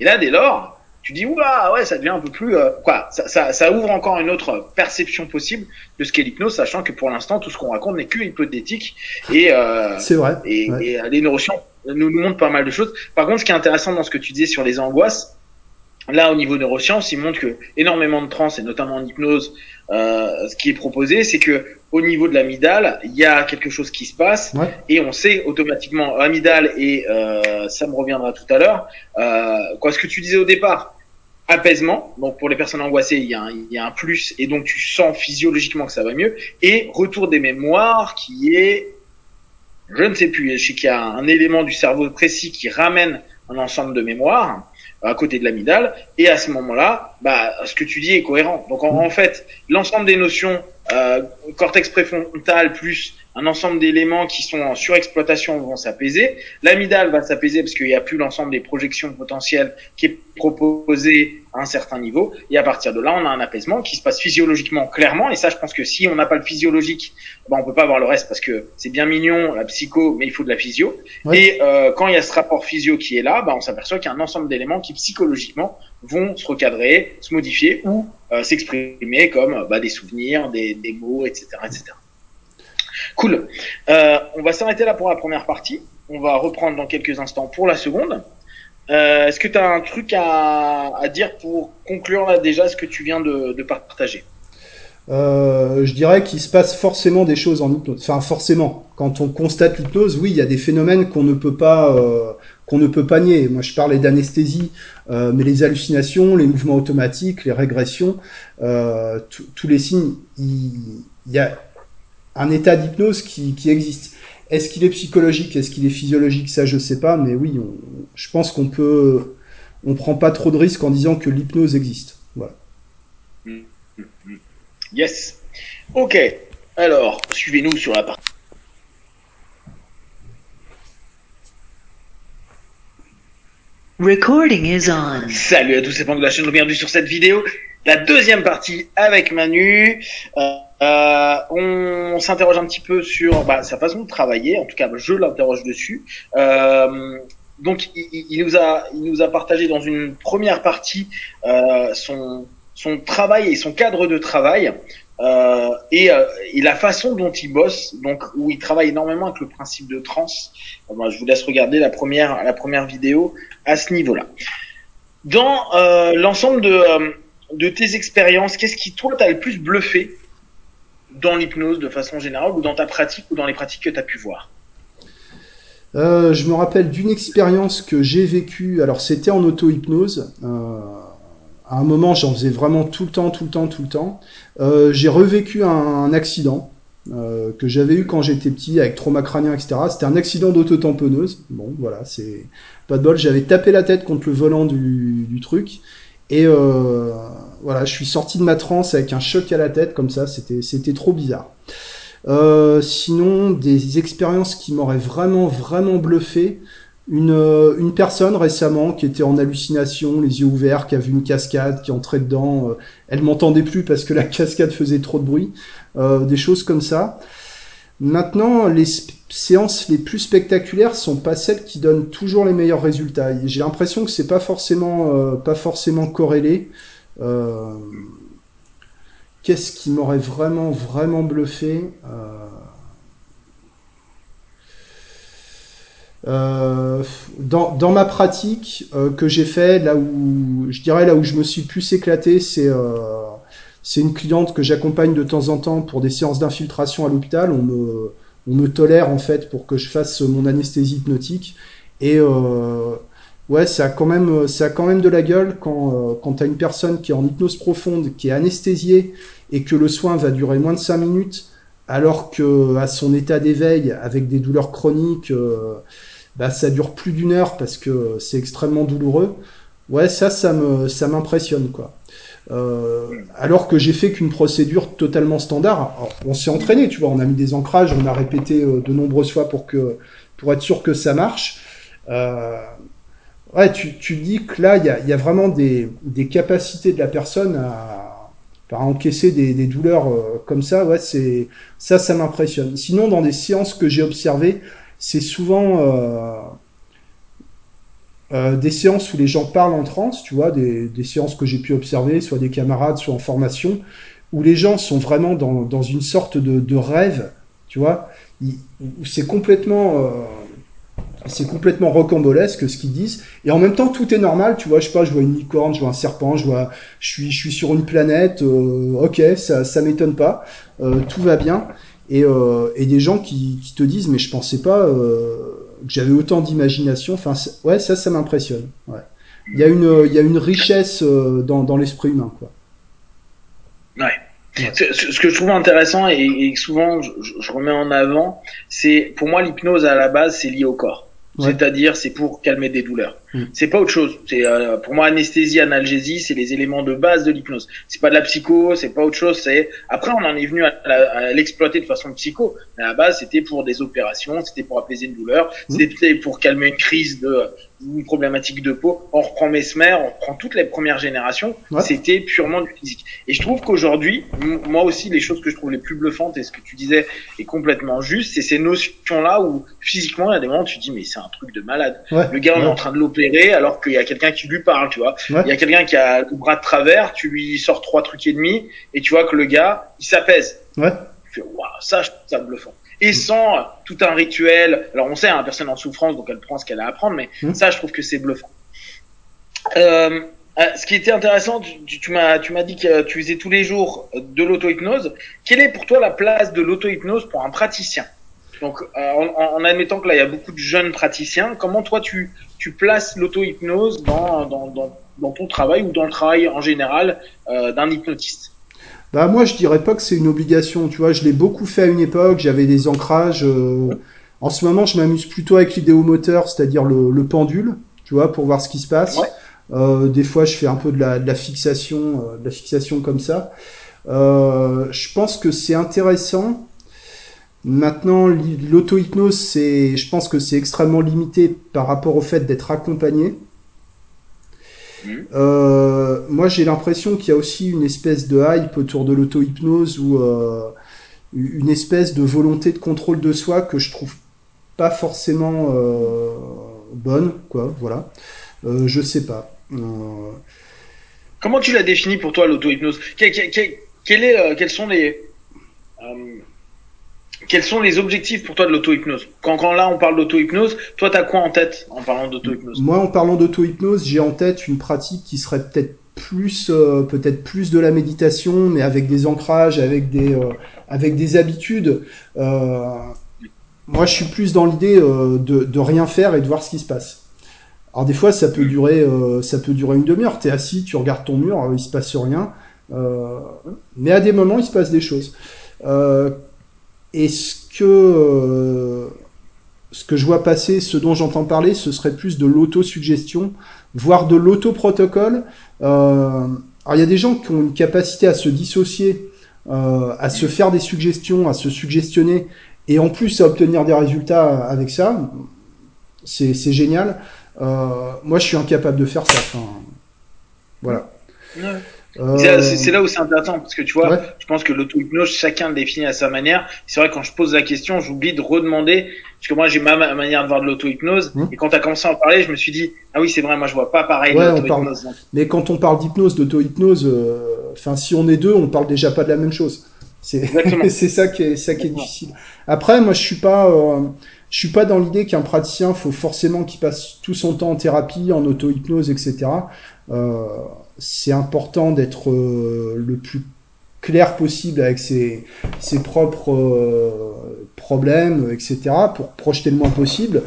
Et là dès lors, tu dis oula ouais ça devient un peu plus euh, quoi, ça, ça, ça, ouvre encore une autre perception possible de ce qu'est l'hypnose, sachant que pour l'instant tout ce qu'on raconte n'est que hypothétique et euh, c'est vrai et, et, les neurosciences nous, nous montrent pas mal de choses. Par contre, ce qui est intéressant dans ce que tu disais sur les angoisses, là, au niveau neurosciences, il montre que énormément de trans, et notamment en hypnose, euh, ce qui est proposé, c'est que au niveau de l'amidale, il y a quelque chose qui se passe, et on sait automatiquement amidale et euh, ça me reviendra tout à l'heure. Euh, quoi, ce que tu disais au départ, apaisement. Donc pour les personnes angoissées, il y, a un, il y a un plus, et donc tu sens physiologiquement que ça va mieux. Et retour des mémoires, qui est, je ne sais plus, je sais qu'il y a un élément du cerveau précis qui ramène un ensemble de mémoires à côté de l'amidale, et à ce moment-là, bah, ce que tu dis est cohérent. Donc en, fait, l'ensemble des notions euh, cortex préfrontal plus un ensemble d'éléments qui sont en surexploitation vont s'apaiser. L'amidale va s'apaiser parce qu'il n'y a plus l'ensemble des projections potentielles qui est proposé à un certain niveau. Et à partir de là, on a un apaisement qui se passe physiologiquement clairement. Et ça, je pense que si on n'a pas le physiologique, ben, on peut pas avoir le reste parce que c'est bien mignon la psycho, mais il faut de la physio. Et euh, quand il y a ce rapport physio qui est là, ben, on s'aperçoit qu'il y a un ensemble d'éléments qui psychologiquement vont se recadrer, se modifier ou euh, s'exprimer comme bah, des souvenirs, des, des mots, etc., etc. Cool. Euh, on va s'arrêter là pour la première partie. On va reprendre dans quelques instants pour la seconde. Euh, Est-ce que tu as un truc à, dire pour conclure là déjà ce que tu viens de, partager? Euh, je dirais qu'il se passe forcément des choses en hypnose. Enfin, forcément. Quand on constate l'hypnose, oui, il y a des phénomènes qu'on ne peut pas qu'on ne peut pas nier. Moi, je parlais d'anesthésie, mais les hallucinations, les mouvements automatiques, les régressions, tous les signes, il y a un état d'hypnose qui, qui, existe. Est-ce qu'il est psychologique, est-ce qu'il est physiologique, ça je sais pas, mais oui, on, je pense qu'on peut, on prend pas trop de risques en disant que l'hypnose existe. Voilà. Yes. Ok. Alors, suivez-nous sur la partie. Recording is on. Salut à tous, c'est Pank de la chaîne, bienvenue sur cette vidéo. La deuxième partie avec Manu. Euh, euh, on s'interroge un petit peu sur bah, sa façon de travailler. En tout cas, je l'interroge dessus. Euh, donc, il, nous a, il nous a partagé dans une première partie euh, son, son travail et son cadre de travail. Euh, et, euh, et, la façon dont il bosse, donc où il travaille énormément avec le principe de trans. Moi, je vous laisse regarder la première la première vidéo à ce niveau-là. Dans euh, l'ensemble de de tes expériences, qu'est-ce qui toi t'a le plus bluffé dans l'hypnose de façon générale ou dans ta pratique ou dans les pratiques que tu as pu voir euh, Je me rappelle d'une expérience que j'ai vécue, alors c'était en auto-hypnose. Euh, à un moment, j'en faisais vraiment tout le temps, tout le temps, tout le temps. Euh, j'ai revécu un, accident que j'avais eu quand j'étais petit avec trauma crânien, etc. C'était un accident d'auto-tamponneuse. Bon, voilà, c'est pas de bol. J'avais tapé la tête contre le volant du, truc. Et voilà, je suis sorti de ma transe avec un choc à la tête comme ça, c'était c'était trop bizarre. Euh, sinon, des expériences qui m'auraient vraiment vraiment bluffé. Une, euh, une personne récemment qui était en hallucination, les yeux ouverts, qui a vu une cascade, qui entrait dedans. Euh, elle m'entendait plus parce que la (laughs) cascade faisait trop de bruit. Des choses comme ça. Maintenant, les séances les plus spectaculaires sont pas celles qui donnent toujours les meilleurs résultats. J'ai l'impression que c'est pas forcément pas forcément corrélé. Euh, Qu'est-ce qui m'aurait vraiment vraiment bluffé euh, euh dans, dans, ma pratique que j'ai fait, là où je dirais là où je me suis plus éclaté, c'est c'est une cliente que j'accompagne de temps en temps pour des séances d'infiltration à l'hôpital. On me, on me tolère en fait pour que je fasse mon anesthésie hypnotique. Et ouais, ça a quand même, ça a quand même de la gueule quand, euh, quand t'as une personne qui est en hypnose profonde, qui est anesthésiée et que le soin va durer moins de 5 minutes, alors que à son état d'éveil, avec des douleurs chroniques, euh, bah, ça dure plus d'une heure parce que c'est extrêmement douloureux. Ouais, ça, ça me, ça m'impressionne quoi. Euh, alors que j'ai fait qu'une procédure totalement standard. Alors, on s'est entraîné, tu vois, on a mis des ancrages, on a répété euh, de nombreuses fois pour que pour être sûr que ça marche. Euh, ouais, tu, tu dis que là, il y a, y a, vraiment des, des capacités de la personne à, encaisser des, douleurs euh, comme ça. Ça, ça m'impressionne. Sinon, dans des séances que j'ai observées, c'est souvent euh, euh, des séances où les gens parlent en transe, tu vois, des, séances que j'ai pu observer, soit des camarades, soit en formation, où les gens sont vraiment dans, dans une sorte de, rêve, tu vois, c'est complètement, c'est complètement rocambolesque ce qu'ils disent. Et en même temps, tout est normal. Tu vois, je sais pas, je vois une licorne, je vois un serpent, je vois, je suis, je suis sur une planète. Euh, ok, ça, ça m'étonne pas. Euh, tout va bien. Et, euh, et des gens qui, qui te disent, mais je pensais pas euh, que j'avais autant d'imagination. Enfin, ouais, ça, ça m'impressionne. Ouais. Il y a une, il y a une richesse euh, dans, dans l'esprit humain, quoi. Ouais. Ce, ce, que je trouve intéressant et, et souvent je, je, remets en avant, c'est pour moi l'hypnose à la base c'est lié au corps. C'est-à-dire, c'est pour calmer des douleurs. Mmh. C'est pas autre chose. C'est euh, pour moi anesthésie, analgésie, c'est les éléments de base de l'hypnose. C'est pas de la psycho, c'est pas autre chose. C'est après on en est venu à, l'exploiter de façon psycho. Mais à la base, c'était pour des opérations, c'était pour apaiser une douleur, mmh. c'était pour calmer une crise de une problématique de peau. On reprend Mesmer, on reprend toutes les premières générations. Ouais. C'était purement du physique. Et je trouve qu'aujourd'hui, moi aussi, les choses que je trouve les plus bluffantes et ce que tu disais est complètement juste, c'est ces notions-là où physiquement, il y a des moments où tu te dis mais c'est un truc de malade. Ouais. Le gars, on est en train de l'opérer alors qu'il y a quelqu'un qui lui parle, tu vois. Il y a quelqu'un qui a le bras de travers, tu lui sors trois trucs et demi et tu vois que le gars, il s'apaise. Ouais. Tu fais, waouh, ça, ça bluffant et sans tout un rituel. Alors on sait, hein, personne en souffrance, donc elle prend ce qu'elle a à apprendre, mais mmh. ça, je trouve que c'est bluffant. Euh, ce qui était intéressant, tu, tu m'as tu m'as dit que tu faisais tous les jours de l'auto-hypnose. Quelle est pour toi la place de l'auto-hypnose pour un praticien? Donc euh, en, en, admettant que là il y a beaucoup de jeunes praticiens, comment toi tu tu places l'auto-hypnose dans, dans, dans dans ton travail ou dans le travail en général euh, d'un hypnotiste? Bah moi je dirais pas que c'est une obligation, tu vois, je l'ai beaucoup fait à une époque, j'avais des ancrages. Euh... En ce moment, je m'amuse plutôt avec l'idéomoteur, c'est-à-dire le, le, pendule, tu vois, pour voir ce qui se passe. Ouais. Euh, des fois, je fais un peu de la, de la fixation, de la fixation comme ça. Je pense que c'est intéressant. Maintenant, l'auto-hypnose, c'est, je pense que c'est extrêmement limité par rapport au fait d'être accompagné. Euh, moi, j'ai l'impression qu'il y a aussi une espèce de hype autour de l'auto-hypnose ou euh, une espèce de volonté de contrôle de soi que je trouve pas forcément euh, bonne, quoi. Voilà. Je sais pas. Comment tu l'as défini pour toi l'auto-hypnose? Quel Quels sont les quels sont les objectifs pour toi de l'auto-hypnose? Quand, là on parle d'auto-hypnose, toi t'as quoi en tête en parlant d'auto-hypnose? Moi en parlant d'auto-hypnose, j'ai en tête une pratique qui serait peut-être plus euh, peut-être plus de la méditation, mais avec des ancrages, avec des euh, avec des habitudes. Euh, moi je suis plus dans l'idée de, de rien faire et de voir ce qui se passe. Alors des fois ça peut durer ça peut durer une demi-heure. T'es assis, tu regardes ton mur, il se passe rien. mais à des moments il se passe des choses. Est-ce que euh, ce que je vois passer, ce dont j'entends parler, ce serait plus de l'autosuggestion, voire de l'autoprotocole? Euh, Alors il y a des gens qui ont une capacité à se dissocier, euh, à se faire des suggestions, à se suggestionner, et en plus à obtenir des résultats avec ça. C'est génial. Moi, je suis incapable de faire ça. Voilà. Euh... C'est là où c'est intéressant parce que tu vois, ouais. je pense que l'auto-hypnose, chacun le définit à sa manière. C'est vrai quand je pose la question, j'oublie de redemander parce que moi j'ai ma, manière de voir de l'auto-hypnose mmh. et quand tu as commencé à en parler, je me suis dit ah oui c'est vrai, moi je vois pas pareil ouais. Parle... Mais quand on parle d'hypnose, d'auto-hypnose, enfin euh, si on est deux, on parle déjà pas de la même chose. C'est (laughs) c'est ça qui est ça qui est difficile. Après moi je suis pas euh, je suis pas dans l'idée qu'un praticien faut forcément qu'il passe tout son temps en thérapie, en auto-hypnose, etc. Euh, c'est important d'être euh, le plus clair possible avec ses, ses propres euh, problèmes, etc., pour projeter le moins possible,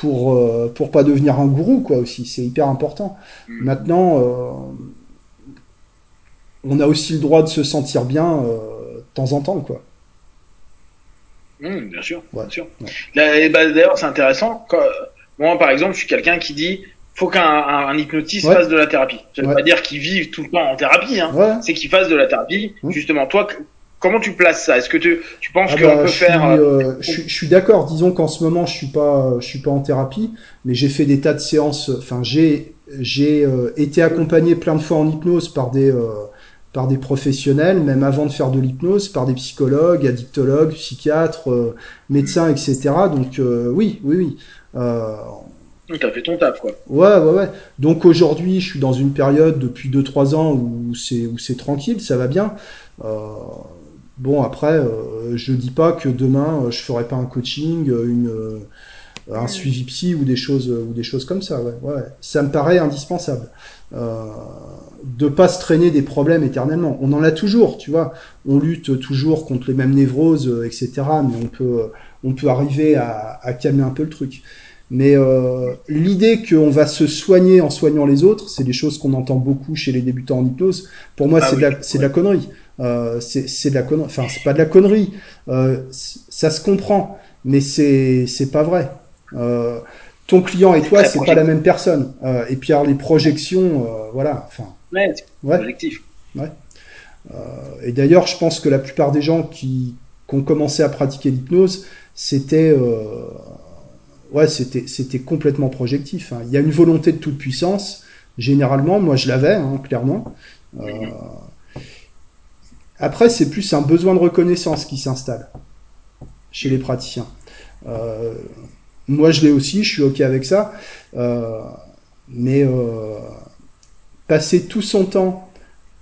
pour euh, pour pas devenir un gourou, quoi, aussi. C'est hyper important. Mmh. Maintenant, euh, on a aussi le droit de se sentir bien de temps en temps, quoi. Mmh, bien sûr, ouais. bien sûr. Ouais. Bah, D'ailleurs, c'est intéressant. Quand, moi, par exemple, je suis quelqu'un qui dit faut qu'un un, hypnotiste ouais. fasse de la thérapie. Ça veut ouais. pas dire qu'il vive tout le temps en thérapie, hein. ouais. c'est qu'il fasse de la thérapie. Mmh. Justement, toi, comment tu places ça? Est-ce que tu, tu penses ah qu'on bah, peut je faire suis, euh, je, je, suis d'accord. Disons qu'en ce moment, je suis pas, je suis pas en thérapie, mais j'ai fait des tas de séances. Enfin, j'ai j'ai euh, été accompagné plein de fois en hypnose par des euh, par des professionnels, même avant de faire de l'hypnose, par des psychologues, addictologues, psychiatres, euh, médecins, etc. Donc oui, oui, oui. T'as fait ton taf, quoi. Ouais, ouais, ouais. Donc aujourd'hui, je suis dans une période depuis 2-3 ans où c'est où c'est tranquille, ça va bien. Euh, bon, après, euh, je dis pas que demain je ferai pas un coaching, une un suivi psy ou des choses ou des choses comme ça. Ouais, ouais. Ça me paraît indispensable. Euh, de pas se traîner des problèmes éternellement. On en a toujours, tu vois. On lutte toujours contre les mêmes névroses, euh, etc. Mais on peut on peut arriver à, à calmer un peu le truc. Mais euh, l'idée qu'on va se soigner en soignant les autres, c'est des choses qu'on entend beaucoup chez les débutants en hypnose. Pour moi, ah c'est de, la, c'est de la connerie. Euh, c'est de la connerie. Enfin, c'est pas de la connerie. Euh, ça se comprend, mais c'est c'est pas vrai. Euh, ton client et toi, c'est pas la même personne. Euh, et puis alors les projections, euh, voilà. Enfin. Ouais, ouais. Projectif. Ouais. et d'ailleurs, je pense que la plupart des gens qui, qui ont commencé à pratiquer l'hypnose, c'était ouais, c'était c'était complètement projectif. Hein. Il y a une volonté de toute puissance. Généralement, moi, je l'avais, hein, clairement. Euh, après, c'est plus un besoin de reconnaissance qui s'installe chez les praticiens. Euh, moi, je l'ai aussi, je suis ok avec ça. Euh, mais passer tout son temps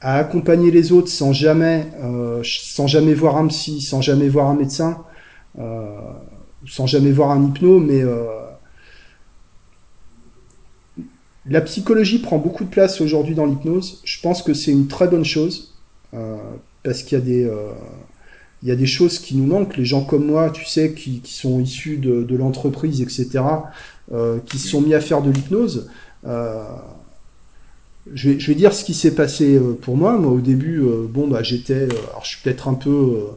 à accompagner les autres sans jamais, sans jamais voir un psy, sans jamais voir un médecin, sans jamais voir un hypno, mais euh, la psychologie prend beaucoup de place aujourd'hui dans l'hypnose. Je pense que c'est une très bonne chose euh, parce qu'il y a des euh, il y a des choses qui nous manquent. Les gens comme moi, tu sais, qui, sont issus de, l'entreprise, etc., qui se sont mis à faire de l'hypnose. Je, vais, dire ce qui s'est passé pour moi. Moi, au début, bon, bah, j'étais, alors je suis peut-être un peu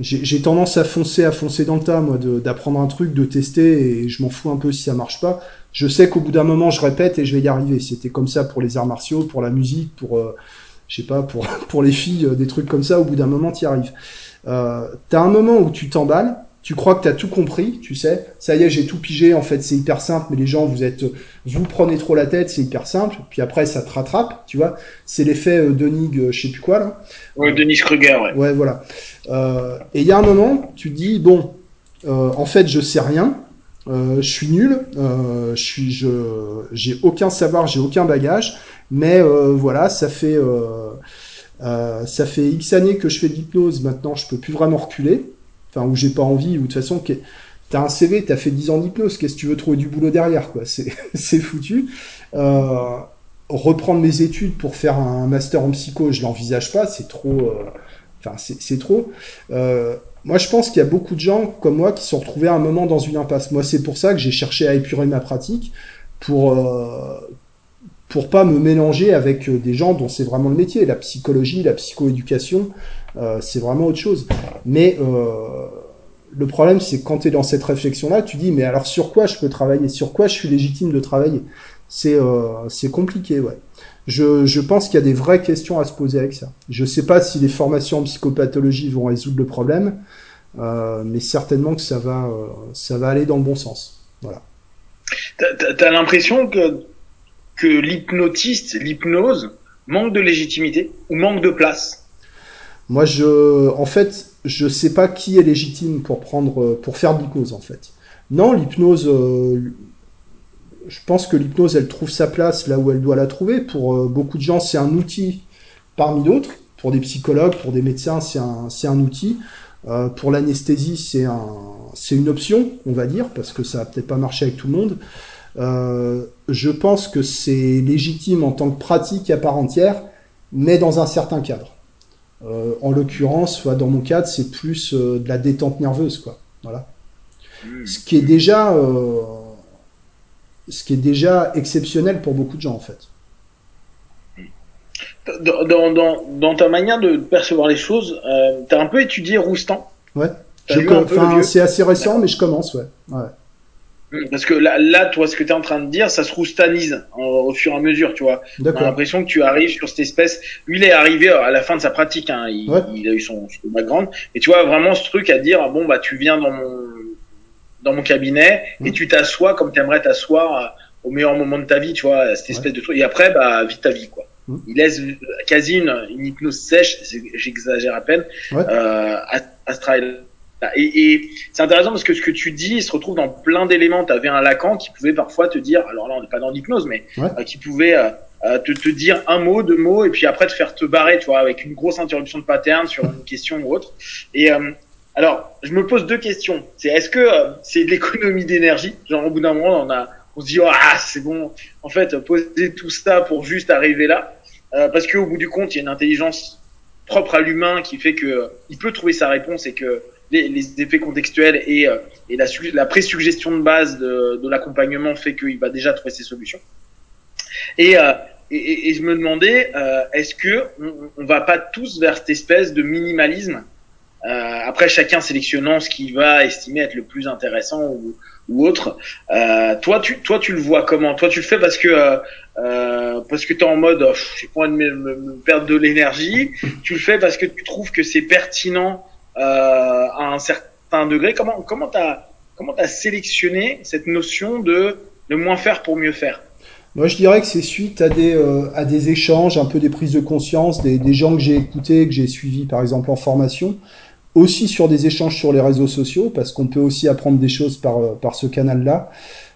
j'ai tendance à foncer, à foncer dans le tas, moi, d'apprendre un truc, de tester, et je m'en fous un peu si ça marche pas. Je sais qu'au bout d'un moment, je répète et je vais y arriver. C'était comme ça pour les arts martiaux, pour la musique, pour, euh, je sais pas, pour (laughs) pour les filles, euh, des trucs comme ça. Au bout d'un moment, tu arrives. Euh, T'as un moment où tu t'emballes, tu crois que tu as tout compris, tu sais, ça y est, j'ai tout pigé, en fait, c'est hyper simple, mais les gens, vous êtes, vous prenez trop la tête, c'est hyper simple, puis après, ça te rattrape, tu vois, c'est l'effet euh, Denig, euh, je sais plus quoi, là. Ouais, Denis Kruger, ouais. Ouais, voilà. Euh, et il y a un moment, tu te dis, bon, euh, en fait, je sais rien, euh, je suis nul, euh, je suis, je, j'ai aucun savoir, j'ai aucun bagage, mais voilà, ça fait, ça fait X années que je fais de l'hypnose, maintenant, je peux plus vraiment reculer enfin où j'ai pas envie, ou de toute façon, t'as un CV, t'as fait 10 ans d'hypnose, qu'est-ce que tu veux trouver du boulot derrière, quoi (laughs) C'est foutu. Euh, reprendre mes études pour faire un master en psycho, je l'envisage pas, c'est trop. Euh, enfin, c'est trop. Euh, moi, je pense qu'il y a beaucoup de gens comme moi qui sont retrouvés à un moment dans une impasse. Moi, c'est pour ça que j'ai cherché à épurer ma pratique pour pour pas me mélanger avec des gens dont c'est vraiment le métier. La psychologie, la psychoéducation, euh, c'est vraiment autre chose. Mais euh, le problème, c'est quand tu es dans cette réflexion-là, tu dis, mais alors sur quoi je peux travailler? Sur quoi je suis légitime de travailler? C'est euh, compliqué, ouais. Je, je pense qu'il y a des vraies questions à se poser avec ça. Je sais pas si les formations en psychopathologie vont résoudre le problème, euh, mais certainement que ça va, euh, ça va aller dans le bon sens. Voilà. T'as as, l'impression que, que l'hypnotiste, l'hypnose, manque de légitimité ou manque de place moi, je, en fait, je sais pas qui est légitime pour prendre, pour faire l'hypnose, en fait. Non, l'hypnose, euh, je pense que l'hypnose, elle trouve sa place là où elle doit la trouver. Pour euh, beaucoup de gens, c'est un outil parmi d'autres. Pour des psychologues, pour des médecins, c'est un, un outil. Euh, pour l'anesthésie, c'est un, une option, on va dire, parce que ça va peut-être pas marcher avec tout le monde. Euh, je pense que c'est légitime en tant que pratique à part entière, mais dans un certain cadre. Euh, en l'occurrence, dans mon cadre, c'est plus euh, de la détente nerveuse, quoi. Voilà. Hmm. Ce qui est déjà, ce qui est déjà exceptionnel pour beaucoup de gens, en fait. Dans, dans, dans ta manière de percevoir les choses, tu as un peu étudié Roustan? Ouais. C'est assez récent, mais je commence, ouais. ouais. Parce que là, là, toi, ce que tu es en train de dire, ça se roustanise au fur et à mesure, tu vois. On a l'impression que tu arrives sur cette espèce. Lui, il est arrivé à la fin de sa pratique, hein. il, il, a eu son, son background. Et tu vois vraiment ce truc à dire, bon bah, tu viens dans mon dans mon cabinet et tu t'assois comme tu aimerais t'asseoir euh, au meilleur moment de ta vie, tu vois, cette espèce de truc. Et après, bah, vis ta vie, quoi. Il laisse quasi une, une hypnose sèche, j'exagère à peine, euh, à, à ce travail et, et c'est intéressant parce que ce que tu dis, il se retrouve dans plein d'éléments. Tu avais un Lacan qui pouvait parfois te dire, alors là on n'est pas dans l'hypnose, mais euh, qui pouvait euh, euh, te, te, dire un mot, deux mots, et puis après te faire te barrer, tu vois, avec une grosse interruption de pattern sur une question ou autre. Et Alors, je me pose deux questions. C'est est-ce que euh, c'est de l'économie d'énergie? Genre au bout d'un moment, on a, on se dit oh, ah c'est bon. En fait, poser tout ça pour juste arriver là, euh, parce qu'au bout du compte, il y a une intelligence propre à l'humain qui fait que il peut trouver sa réponse et que les, les effets contextuels et, euh, et la, la présuggestion de base de, de l'accompagnement fait qu'il va déjà trouver ses solutions. Et, euh, et, et, je me demandais, euh, est-ce que on, on, va pas tous vers cette espèce de minimalisme euh, Après, chacun sélectionnant ce qu'il va estimer être le plus intéressant ou, ou autre. Euh, toi, tu, toi, tu le vois comment? Toi, tu le fais parce que euh, parce que tu es en mode, oh, j'ai pas envie de me, me, me, perdre de l'énergie. Tu le fais parce que tu trouves que c'est pertinent à un certain degré. Comment comment t'as comment t'as sélectionné cette notion de de moins faire pour mieux faire? Moi, je dirais que c'est suite à des, euh, à des échanges, un peu des prises de conscience, des, des gens que j'ai écoutés, que j'ai suivis, par exemple, en formation, aussi sur des échanges sur les réseaux sociaux, parce qu'on peut aussi apprendre des choses par, euh, par ce canal-là.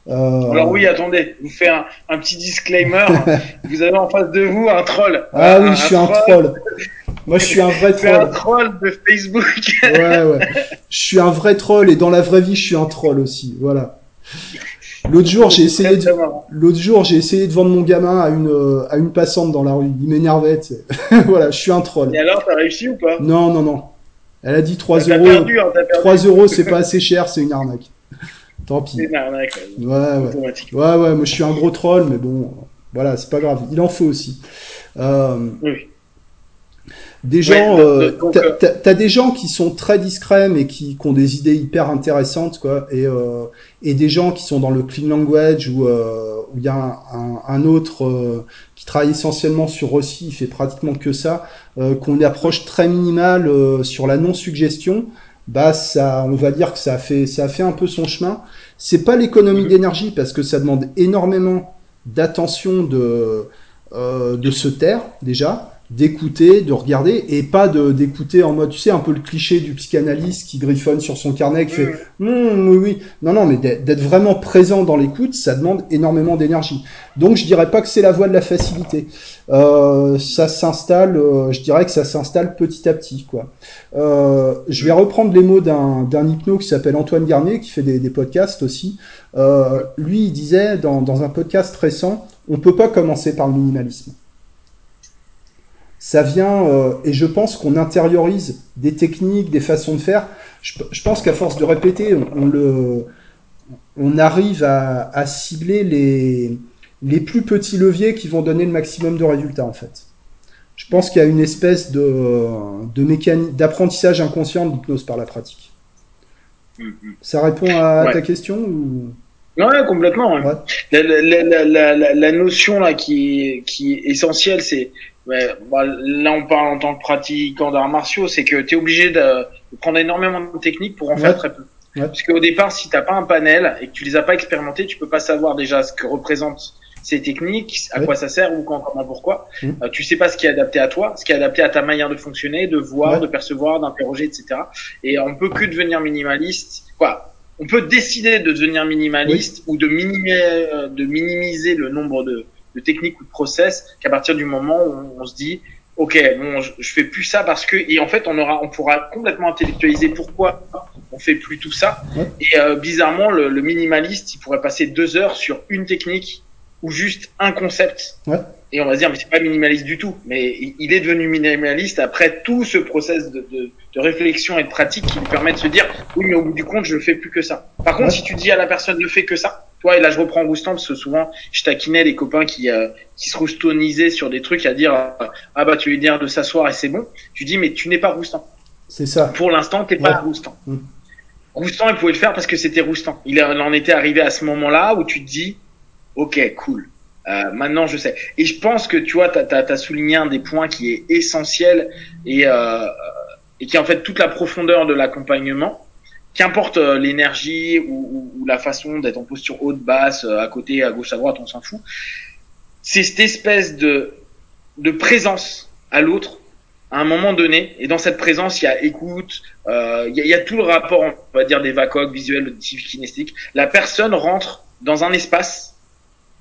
Euh... Alors oui, attendez, je vous fais un, un petit disclaimer. (laughs) vous avez en face de vous un troll. Ah oui, je suis un troll. (laughs) Moi, je suis un vrai troll. un troll de Facebook. ouais, ouais. Je suis un vrai troll et dans la vraie vie, je suis un troll aussi. Voilà. L'autre jour, j'ai essayé de, l'autre jour, j'ai essayé de vendre mon gamin à une, euh, à une passante dans la rue. Il m'énervait, (laughs) voilà, je suis un troll. Et alors, t'as réussi ou pas? Non, non, non. Elle a dit 3 euros. Perdu, hein, 3 euros, c'est pas assez cher, c'est une arnaque. Tant pis. C'est une arnaque, ouais. Ouais, ouais. Ouais, ouais, moi je suis un gros troll, mais bon, voilà, c'est pas grave. Il en faut aussi. Euh, oui. Des gens, ouais, euh, t'as as des gens qui sont très discrets mais qui, qui, ont des idées hyper intéressantes quoi, et euh, et des gens qui sont dans le clean language où euh, où il y a un, un, autre euh, qui travaille essentiellement sur Rossi, il fait pratiquement que ça, euh, qu'on approche très minimale euh, sur la non suggestion. Bah ça, on va dire que ça a fait ça a fait un peu son chemin. C'est pas l'économie d'énergie parce que ça demande énormément d'attention de de se taire déjà d'écouter, de regarder et pas de d'écouter en mode tu sais un peu le cliché du psychanalyste qui griffonne sur son carnet qui fait mmh, oui oui. Non non mais d'être vraiment présent dans l'écoute ça demande énormément d'énergie. Donc je dirais pas que c'est la voie de la facilité. Euh, ça s'installe euh, je dirais que ça s'installe petit à petit quoi. Euh, je vais reprendre les mots d'un d'un hypno qui s'appelle Antoine Garnier qui fait des, des podcasts aussi. Euh, lui il disait dans dans un podcast récent on peut pas commencer par le minimalisme ça vient, euh, et je pense qu'on intériorise des techniques, des façons de faire. Je, je pense qu'à force de répéter, on, on, le, on arrive à, à, cibler les, les plus petits leviers qui vont donner le maximum de résultats, en fait. Je pense qu'il y a une espèce de, de mécanique, d'apprentissage inconscient de l'hypnose par la pratique. Mm -hmm. Ça répond à ouais. ta question ou... Ouais, complètement. Ouais. La, la, la, la, la, notion là qui, qui est essentielle, c'est Ouais, bah, là on parle en tant que pratiquant d'arts martiaux, c'est que tu es obligé de, prendre énormément de techniques pour en ouais. faire très peu. Ouais. Parce qu'au départ, si t'as pas un panel et que tu les as pas expérimentés, tu peux pas savoir déjà ce que représentent ces techniques, à quoi ça sert ou quand, comment, pourquoi. Mmh. Euh, tu sais pas ce qui est adapté à toi, ce qui est adapté à ta manière de fonctionner, de voir, de percevoir, d'interroger, etc. Et on peut que devenir minimaliste. Quoi On peut décider de devenir minimaliste oui. ou de, minimiser, de minimiser le nombre de de technique ou de process qu'à partir du moment où on, se dit ok bon je, je, fais plus ça parce que et en fait on aura on pourra complètement intellectualiser pourquoi on fait plus tout ça. Et euh, bizarrement le, le, minimaliste il pourrait passer deux heures sur une technique ou juste un concept. Ouais. et on va se dire mais c'est pas minimaliste du tout. Mais il est devenu minimaliste après tout ce process de, de, de, réflexion et de pratique qui lui permet de se dire oui mais au bout du compte je fais plus que ça. Par contre ouais. si tu dis à la personne ne fais que ça toi, et là je reprends Roustan parce que souvent je taquinais les copains qui euh, qui se roustonisaient sur des trucs à dire euh, ah bah tu lui dire de s'asseoir et c'est bon. Tu dis mais tu n'es pas Roustan. C'est ça. Pour l'instant, t'es ouais. pas Roustan. Mm. Roustan, il pouvait le faire parce que c'était Roustan. Il en était arrivé à ce moment-là où tu te dis ok cool. Euh, maintenant, je sais. Et je pense que tu vois, tu as, as, souligné un des points qui est essentiel et, euh, et qui est en fait toute la profondeur de l'accompagnement qu'importe euh, l'énergie ou, ou, ou, la façon d'être en posture haute, basse, euh, à côté, à gauche, à droite, on s'en fout. C'est cette espèce de, de présence à l'autre à un moment donné. Et dans cette présence, il y a écoute, euh, il, y a, il, y a, tout le rapport, on va dire, des vacoques, visuels, auditifs, kinestiques. La personne rentre dans un espace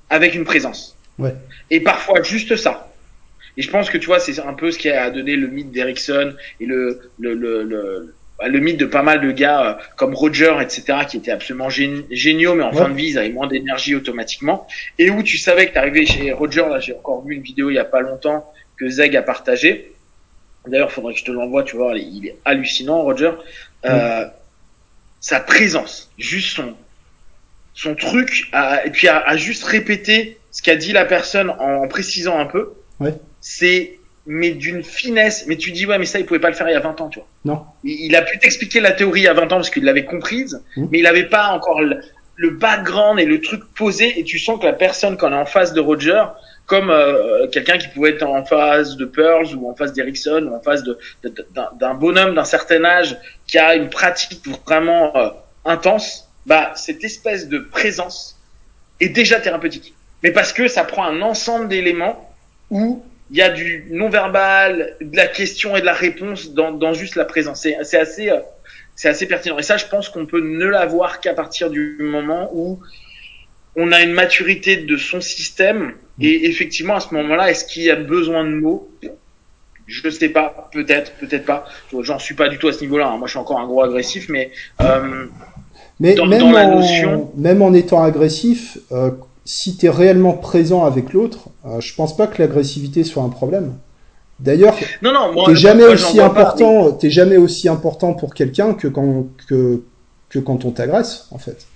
avec une présence. Ouais. Et parfois, juste ça. Et je pense que tu vois, c'est un peu ce qui a donné le mythe d'Erickson et le, le, le, le le mythe de pas mal de gars euh, comme Roger, etc., qui étaient absolument géniaux, mais en fin de vie, ils avaient moins d'énergie automatiquement. Et où tu savais que tu arrivais chez Roger, là j'ai encore vu une vidéo il y a pas longtemps que Zeg a partagé. D'ailleurs, faudrait que je te l'envoie, tu vois, il est hallucinant, Roger. Euh, sa présence, juste son son truc, à, et puis à, juste répéter ce qu'a dit la personne en, précisant un peu. Ouais. C'est mais d'une finesse. Mais tu dis ouais, mais ça il pouvait pas le faire il y a 20 ans, tu vois. Non. Il, a pu t'expliquer la théorie il y a 20 ans parce qu'il l'avait comprise, mmh. mais il avait pas encore le, background et le truc posé. Et tu sens que la personne quand elle est en face de Roger, comme euh, quelqu'un qui pouvait être en face de Pearls ou en face d'Erickson ou en face de, d'un bonhomme d'un certain âge qui a une pratique vraiment euh, intense, bah cette espèce de présence est déjà thérapeutique. Mais parce que ça prend un ensemble d'éléments où il y a du non-verbal, de la question et de la réponse dans, dans juste la présence. C'est assez, euh, c'est assez pertinent. Et ça, je pense qu'on peut ne l'avoir qu'à partir du moment où on a une maturité de son système. Et effectivement, à ce moment-là, est-ce qu'il y a besoin de mots? Je ne sais pas, peut-être, peut-être pas. J'en suis pas du tout à ce niveau-là. Hein. Moi, je suis encore un gros agressif, mais euh, mais même, en, même en étant agressif, euh, si tu es réellement présent avec l'autre, euh, je pense pas que l'agressivité soit un problème. D'ailleurs, non, non, t'es jamais aussi important, t'es jamais aussi important pour quelqu'un que quand que, que quand on t'agresse, en fait.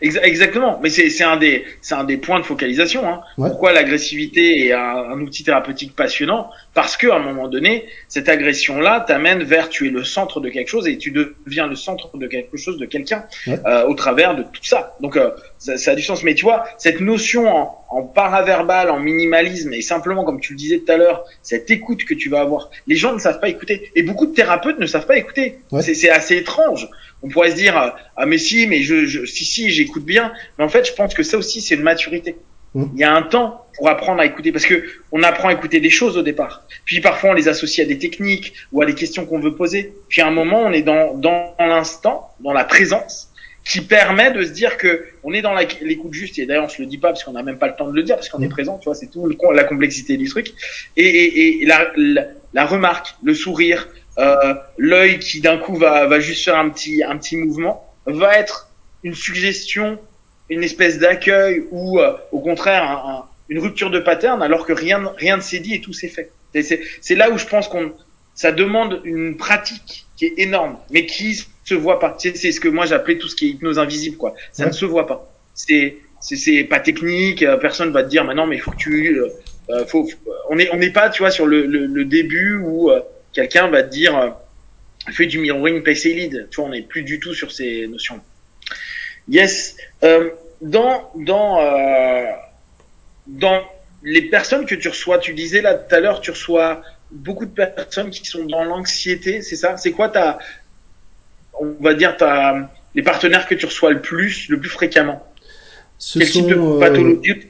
Exactement, mais c'est un des c'est un des points de focalisation. Hein. Pourquoi l'agressivité est un, outil thérapeutique passionnant? Parce que à un moment donné, cette agression-là t'amène vers tu es le centre de quelque chose et tu deviens le centre de quelque chose de quelqu'un euh, au travers de tout ça. Donc euh, ça, ça, a du sens. Mais tu vois, cette notion en, en paraverbal, en minimalisme et simplement comme tu le disais tout à l'heure, cette écoute que tu vas avoir. Les gens ne savent pas écouter et beaucoup de thérapeutes ne savent pas écouter. C'est assez étrange on pourrait se dire ah mais si mais je, je si si j'écoute bien. Mais en fait je pense que ça aussi c'est une maturité. Mmh. il y a un temps pour apprendre à écouter parce que on apprend à écouter des choses au départ. Puis parfois on les associe à des techniques ou à des questions qu'on veut poser. Puis à un moment on est dans dans l'instant dans la présence qui permet de se dire que on est dans l'écoute juste. Et d'ailleurs on se le dit pas parce qu'on n'a même pas le temps de le dire parce qu'on est mmh. présent tu vois c'est tout la complexité du truc. Et, et, et la, la remarque le sourire euh, l'œil qui d'un coup va, va juste faire un petit, un petit mouvement, va être une suggestion, une espèce d'accueil ou euh, au contraire une rupture de pattern alors que rien, rien ne s'est dit et tout s'est fait. C'est là où je pense qu'on ça demande une pratique qui est énorme, mais qui se voit pas. C'est ce que moi j'appelais tout ce qui est hypnose invisible, quoi. Ça ne se voit pas. C'est c'est pas technique. Euh, personne va te dire, maintenant, mais il faut que tu, euh, faut, on est on n'est pas, tu vois, sur le, le, le début où quelqu'un va te dire euh, fais du mirroring PC lead. Tu vois, on n'est plus du tout sur ces notions. Yes. Euh, dans dans euh, dans les personnes que tu reçois, tu disais là tout à l'heure, tu reçois beaucoup de personnes qui sont dans l'anxiété, c'est ça? C'est quoi ta, on va dire ta, les partenaires que tu reçois le plus, le plus fréquemment? Ce Quel type de pathologie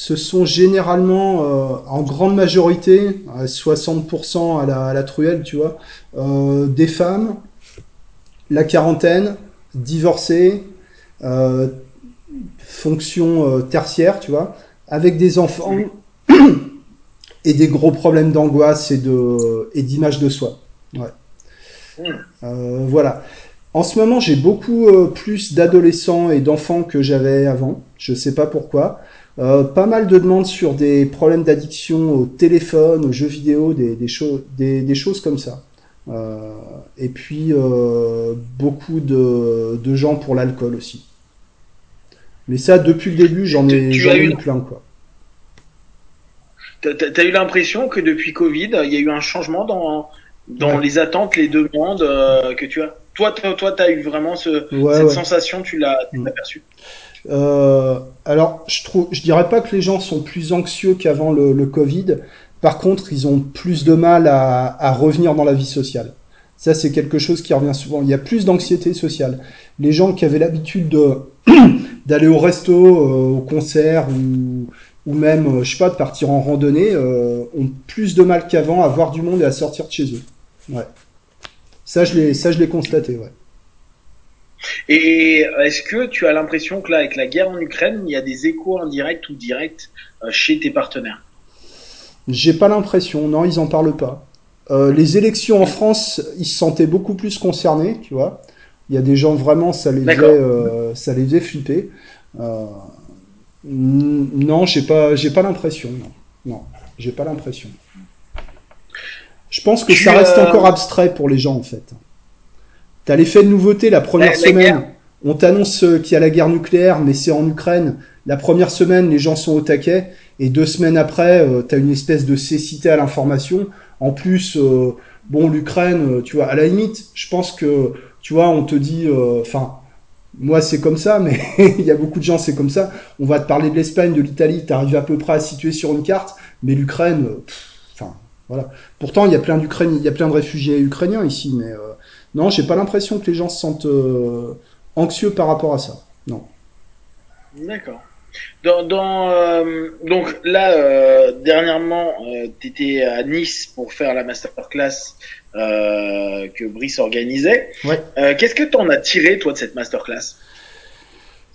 ce sont généralement, euh, en grande majorité, à 60% à la, à la, truelle, tu vois, euh, des femmes, la quarantaine, divorcées, euh, fonction euh, tertiaire, tu vois, avec des enfants (clears throat) et des gros problèmes d'angoisse et de et d'image de soi. Ouais. Voilà. En ce moment, j'ai beaucoup plus d'adolescents et d'enfants que j'avais avant. Je sais pas pourquoi. Euh, pas mal de demandes sur des problèmes d'addiction au téléphone, aux jeux vidéo, des, des, des, des choses comme ça. Euh, et puis euh, beaucoup de, de, gens pour l'alcool aussi. Mais ça, depuis le début, j'en ai, eu plein. quoi. T'as as eu l'impression que depuis Covid, il y a eu un changement dans, dans les attentes, les demandes que tu as? Toi, toi, toi, t'as eu vraiment ce, cette sensation, tu l'as mm. Euh, alors, je trouve, je dirais pas que les gens sont plus anxieux qu'avant le, le, Covid. Par contre, ils ont plus de mal à, à revenir dans la vie sociale. Ça, c'est quelque chose qui revient souvent. Il y a plus d'anxiété sociale. Les gens qui avaient l'habitude de (coughs) d'aller au resto, euh, au concert ou, ou même, euh, je sais pas, de partir en randonnée, euh, ont plus de mal qu'avant à voir du monde et à sortir de chez eux. Ouais. Ça, je l'ai, ça, je l'ai constaté, ouais. Et est-ce que tu as l'impression que là, avec la guerre en Ukraine, il y a des échos indirects ou directs euh, chez tes partenaires? J'ai pas l'impression, non, ils en parlent pas. Euh, les élections en France, ils se sentaient beaucoup plus concernés, tu vois. Il y a des gens vraiment, ça les faisait, euh, ça les faisait flipper. Euh, non, j'ai pas, j'ai pas l'impression. Non, non j'ai pas l'impression. Je pense que ça reste encore abstrait pour les gens en fait. T'as l'effet de nouveauté la première semaine. On t'annonce qu'il y a la guerre nucléaire, mais c'est en Ukraine. La première semaine, les gens sont au taquet, et deux semaines après, euh, t'as une espèce de cécité à l'information. En plus, euh, bon, l'Ukraine, euh, tu vois, à la limite, je pense que, tu vois, on te dit, euh, enfin, moi c'est comme ça, mais (laughs) il y a beaucoup de gens c'est comme ça. On va te parler de l'Espagne, de l'Italie, t'arrives à peu près à situer sur une carte, mais l'Ukraine, enfin, voilà. Pourtant, il y a plein d'Ukraine, il y a plein de réfugiés ukrainiens ici, mais non, j'ai pas l'impression que les gens se sentent anxieux par rapport à ça. Non. D'accord. Dans, dans euh, donc là euh, dernièrement, euh, tu étais à Nice pour faire la masterclass euh, que Brice organisait. Ouais. Euh, Qu'est-ce que t'en as tiré toi de cette masterclass?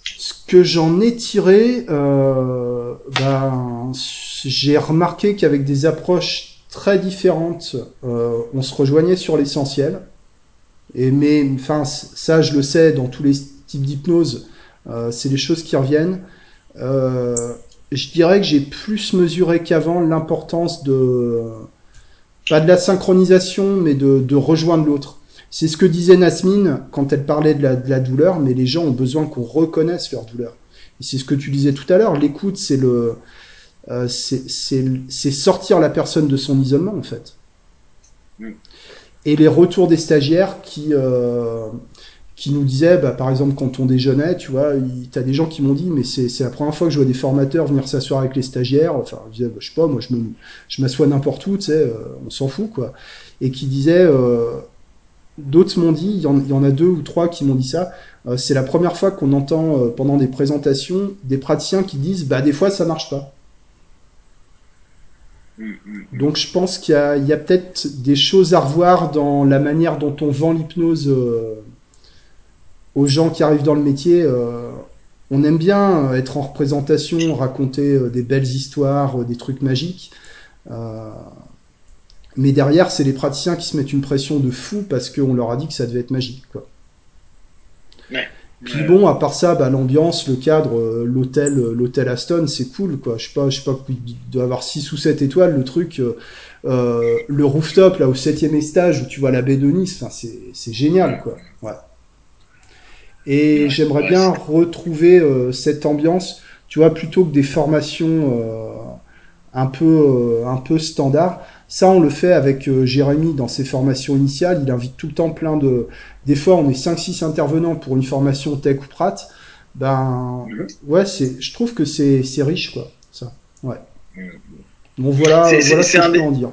Ce que j'en ai tiré, euh, ben, j'ai remarqué qu'avec des approches très différentes, euh, on se rejoignait sur l'essentiel. Et mais, enfin, ça, je le sais dans tous les types d'hypnose, euh, c'est des choses qui reviennent. Euh, je dirais que j'ai plus mesuré qu'avant l'importance de pas de la synchronisation, mais de, de rejoindre l'autre. C'est ce que disait Nasmine quand elle parlait de la, de la douleur, mais les gens ont besoin qu'on reconnaisse leur douleur. C'est ce que tu disais tout à l'heure, l'écoute, c'est le, euh, c'est sortir la personne de son isolement en fait. Mm. Et les retours des stagiaires qui, euh, nous disaient, bah, par exemple, quand on déjeunait, tu vois, tu as des gens qui m'ont dit, mais c'est la première fois que je vois des formateurs venir s'asseoir avec les stagiaires. Enfin, je disais, bah, je sais pas, moi, je me, je m'assois n'importe où, tu sais, euh, on s'en fout, quoi. Et qui disaient, euh, d'autres m'ont dit, il y, en, a deux ou trois qui m'ont dit ça. C'est la première fois qu'on entend pendant des présentations des praticiens qui disent, bah, des fois, ça marche pas. Donc je pense qu'il y a, peut-être des choses à revoir dans la manière dont on vend l'hypnose euh, aux gens qui arrivent dans le métier. Euh, on aime bien être en représentation, raconter euh, des belles histoires, des trucs magiques. Mais derrière, c'est les praticiens qui se mettent une pression de fou parce qu'on leur a dit que ça devait être magique. Quoi. Ouais. Puis bon, à part ça, bah, l'ambiance, le cadre, euh, l'hôtel, euh, l'hôtel Aston, c'est cool, quoi. Je sais pas, je sais pas, il doit avoir 6 ou 7 étoiles, le truc, euh, le rooftop, là, au septième étage, où tu vois la baie de Nice, enfin, c'est, c'est génial, quoi. Ouais. Et ouais, j'aimerais ouais, bien retrouver euh, cette ambiance, tu vois, plutôt que des formations euh, un peu, un peu standard. Ça, on le fait avec Jérémy dans ses formations initiales. Il invite tout le temps plein de, des fois on est 5-6 intervenants pour une formation tech ou prat, ben ouais, c'est, je trouve que c'est, c'est riche quoi, ça. Ouais. Bon voilà, c'est, voilà ce que je peux des... en dire.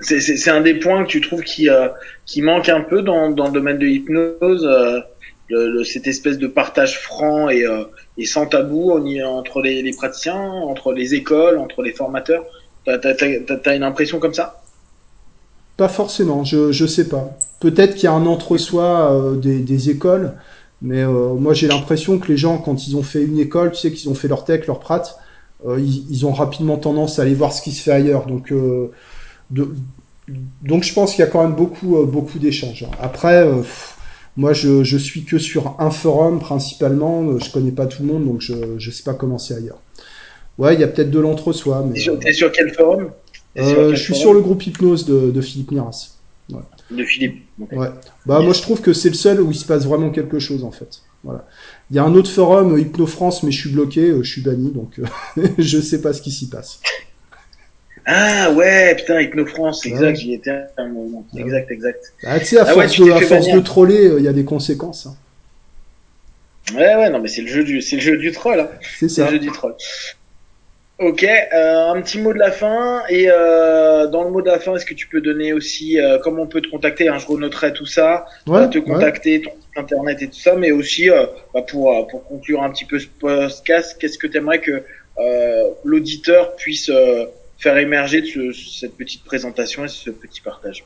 C'est, c'est, c'est un des points que tu trouves qui, euh, qui manque un peu dans, dans le domaine de l'hypnose, euh, le, le, cette espèce de partage franc et, euh, et sans tabou on entre les, les, praticiens, entre les écoles, entre les formateurs. T'as, t'as, t'as, t'as une impression comme ça? Pas forcément, je, je sais pas. Peut-être qu'il y a un entre-soi euh, des, des, écoles, mais euh, moi j'ai l'impression que les gens, quand ils ont fait une école, tu sais qu'ils ont fait leur tech, leur prat, euh, ils, ils, ont rapidement tendance à aller voir ce qui se fait ailleurs. Donc, de, donc je pense qu'il y a quand même beaucoup, beaucoup d'échanges. Après, pff, moi je, je suis que sur un forum principalement, je connais pas tout le monde, donc je, je sais pas comment c'est ailleurs. Ouais, il y a peut-être de l'entre-soi. Mais, T'es sur, sur, quel forum? Je suis sur le groupe Hypnose de, de Philippe Miras. Ouais. De Philippe. Okay. Ouais. Bah yes. moi je trouve que c'est le seul où il se passe vraiment quelque chose en fait. Voilà. Il y a un autre forum Hypno France mais je suis bloqué, je suis banni donc (laughs) je sais pas ce qui s'y passe. (laughs) Ah ouais, putain, Hypno France, exact, ouais. j'y étais un moment. Exact, exact. Ah, tu sais, à ah, force, ouais, de, à force de troller, il y a des conséquences. Hein. Ouais, ouais, non, mais c'est le jeu du, c'est le jeu du troll. Hein. C'est ça. le jeu du troll. Ok, euh, un petit mot de la fin. Et euh, dans le mot de la fin, est-ce que tu peux donner aussi euh, comment on peut te contacter hein, Je renoterai tout ça, ouais, te contacter, ouais. ton site internet et tout ça, mais aussi euh, bah, pour euh, pour conclure un petit peu ce podcast, qu'est-ce que tu aimerais que euh, l'auditeur puisse faire émerger de ce, cette petite présentation et ce petit partage?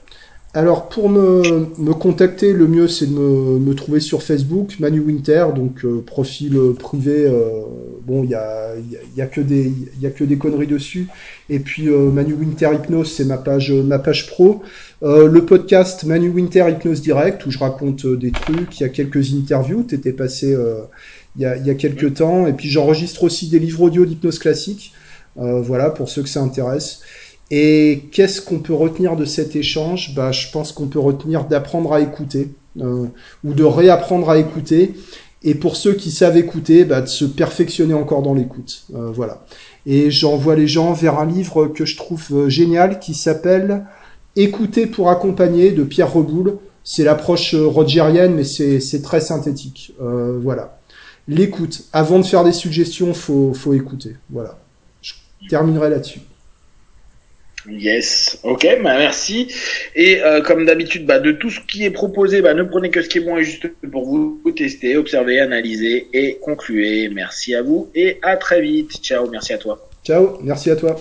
Alors pour me, me contacter, le mieux c'est de me, me trouver sur Facebook, Manu Winter, donc euh, profil euh, privé. euh, bon, il y a, y, a, y a que des y a que des conneries dessus. Et puis euh, Manu Winter Hypnose, c'est ma page ma page pro. Euh, le podcast Manu Winter Hypnose Direct où je raconte des trucs. Il y a quelques interviews. T'étais passé euh, il y a il y a quelques temps. Et puis j'enregistre aussi des livres audio d'hypnose classique. Euh, voilà pour ceux que ça intéresse. Et qu'est-ce qu'on peut retenir de cet échange? Bah, Je pense qu'on peut retenir d'apprendre à écouter euh, ou de réapprendre à écouter. Et pour ceux qui savent écouter, bah, de se perfectionner encore dans l'écoute. Euh, voilà. Et j'envoie les gens vers un livre que je trouve euh, génial qui s'appelle Écouter pour accompagner de Pierre Reboul. C'est l'approche rogerienne, mais c'est très synthétique. Voilà. L'écoute. Avant de faire des suggestions, faut, faut écouter. Voilà. Je terminerai là-dessus. Yes, ok, bah merci. Et euh, comme d'habitude, bah, de tout ce qui est proposé, bah, ne prenez que ce qui est bon et juste pour vous, tester, observer, analyser et concluer. Merci à vous et à très vite. Ciao, merci à toi. Ciao, merci à toi.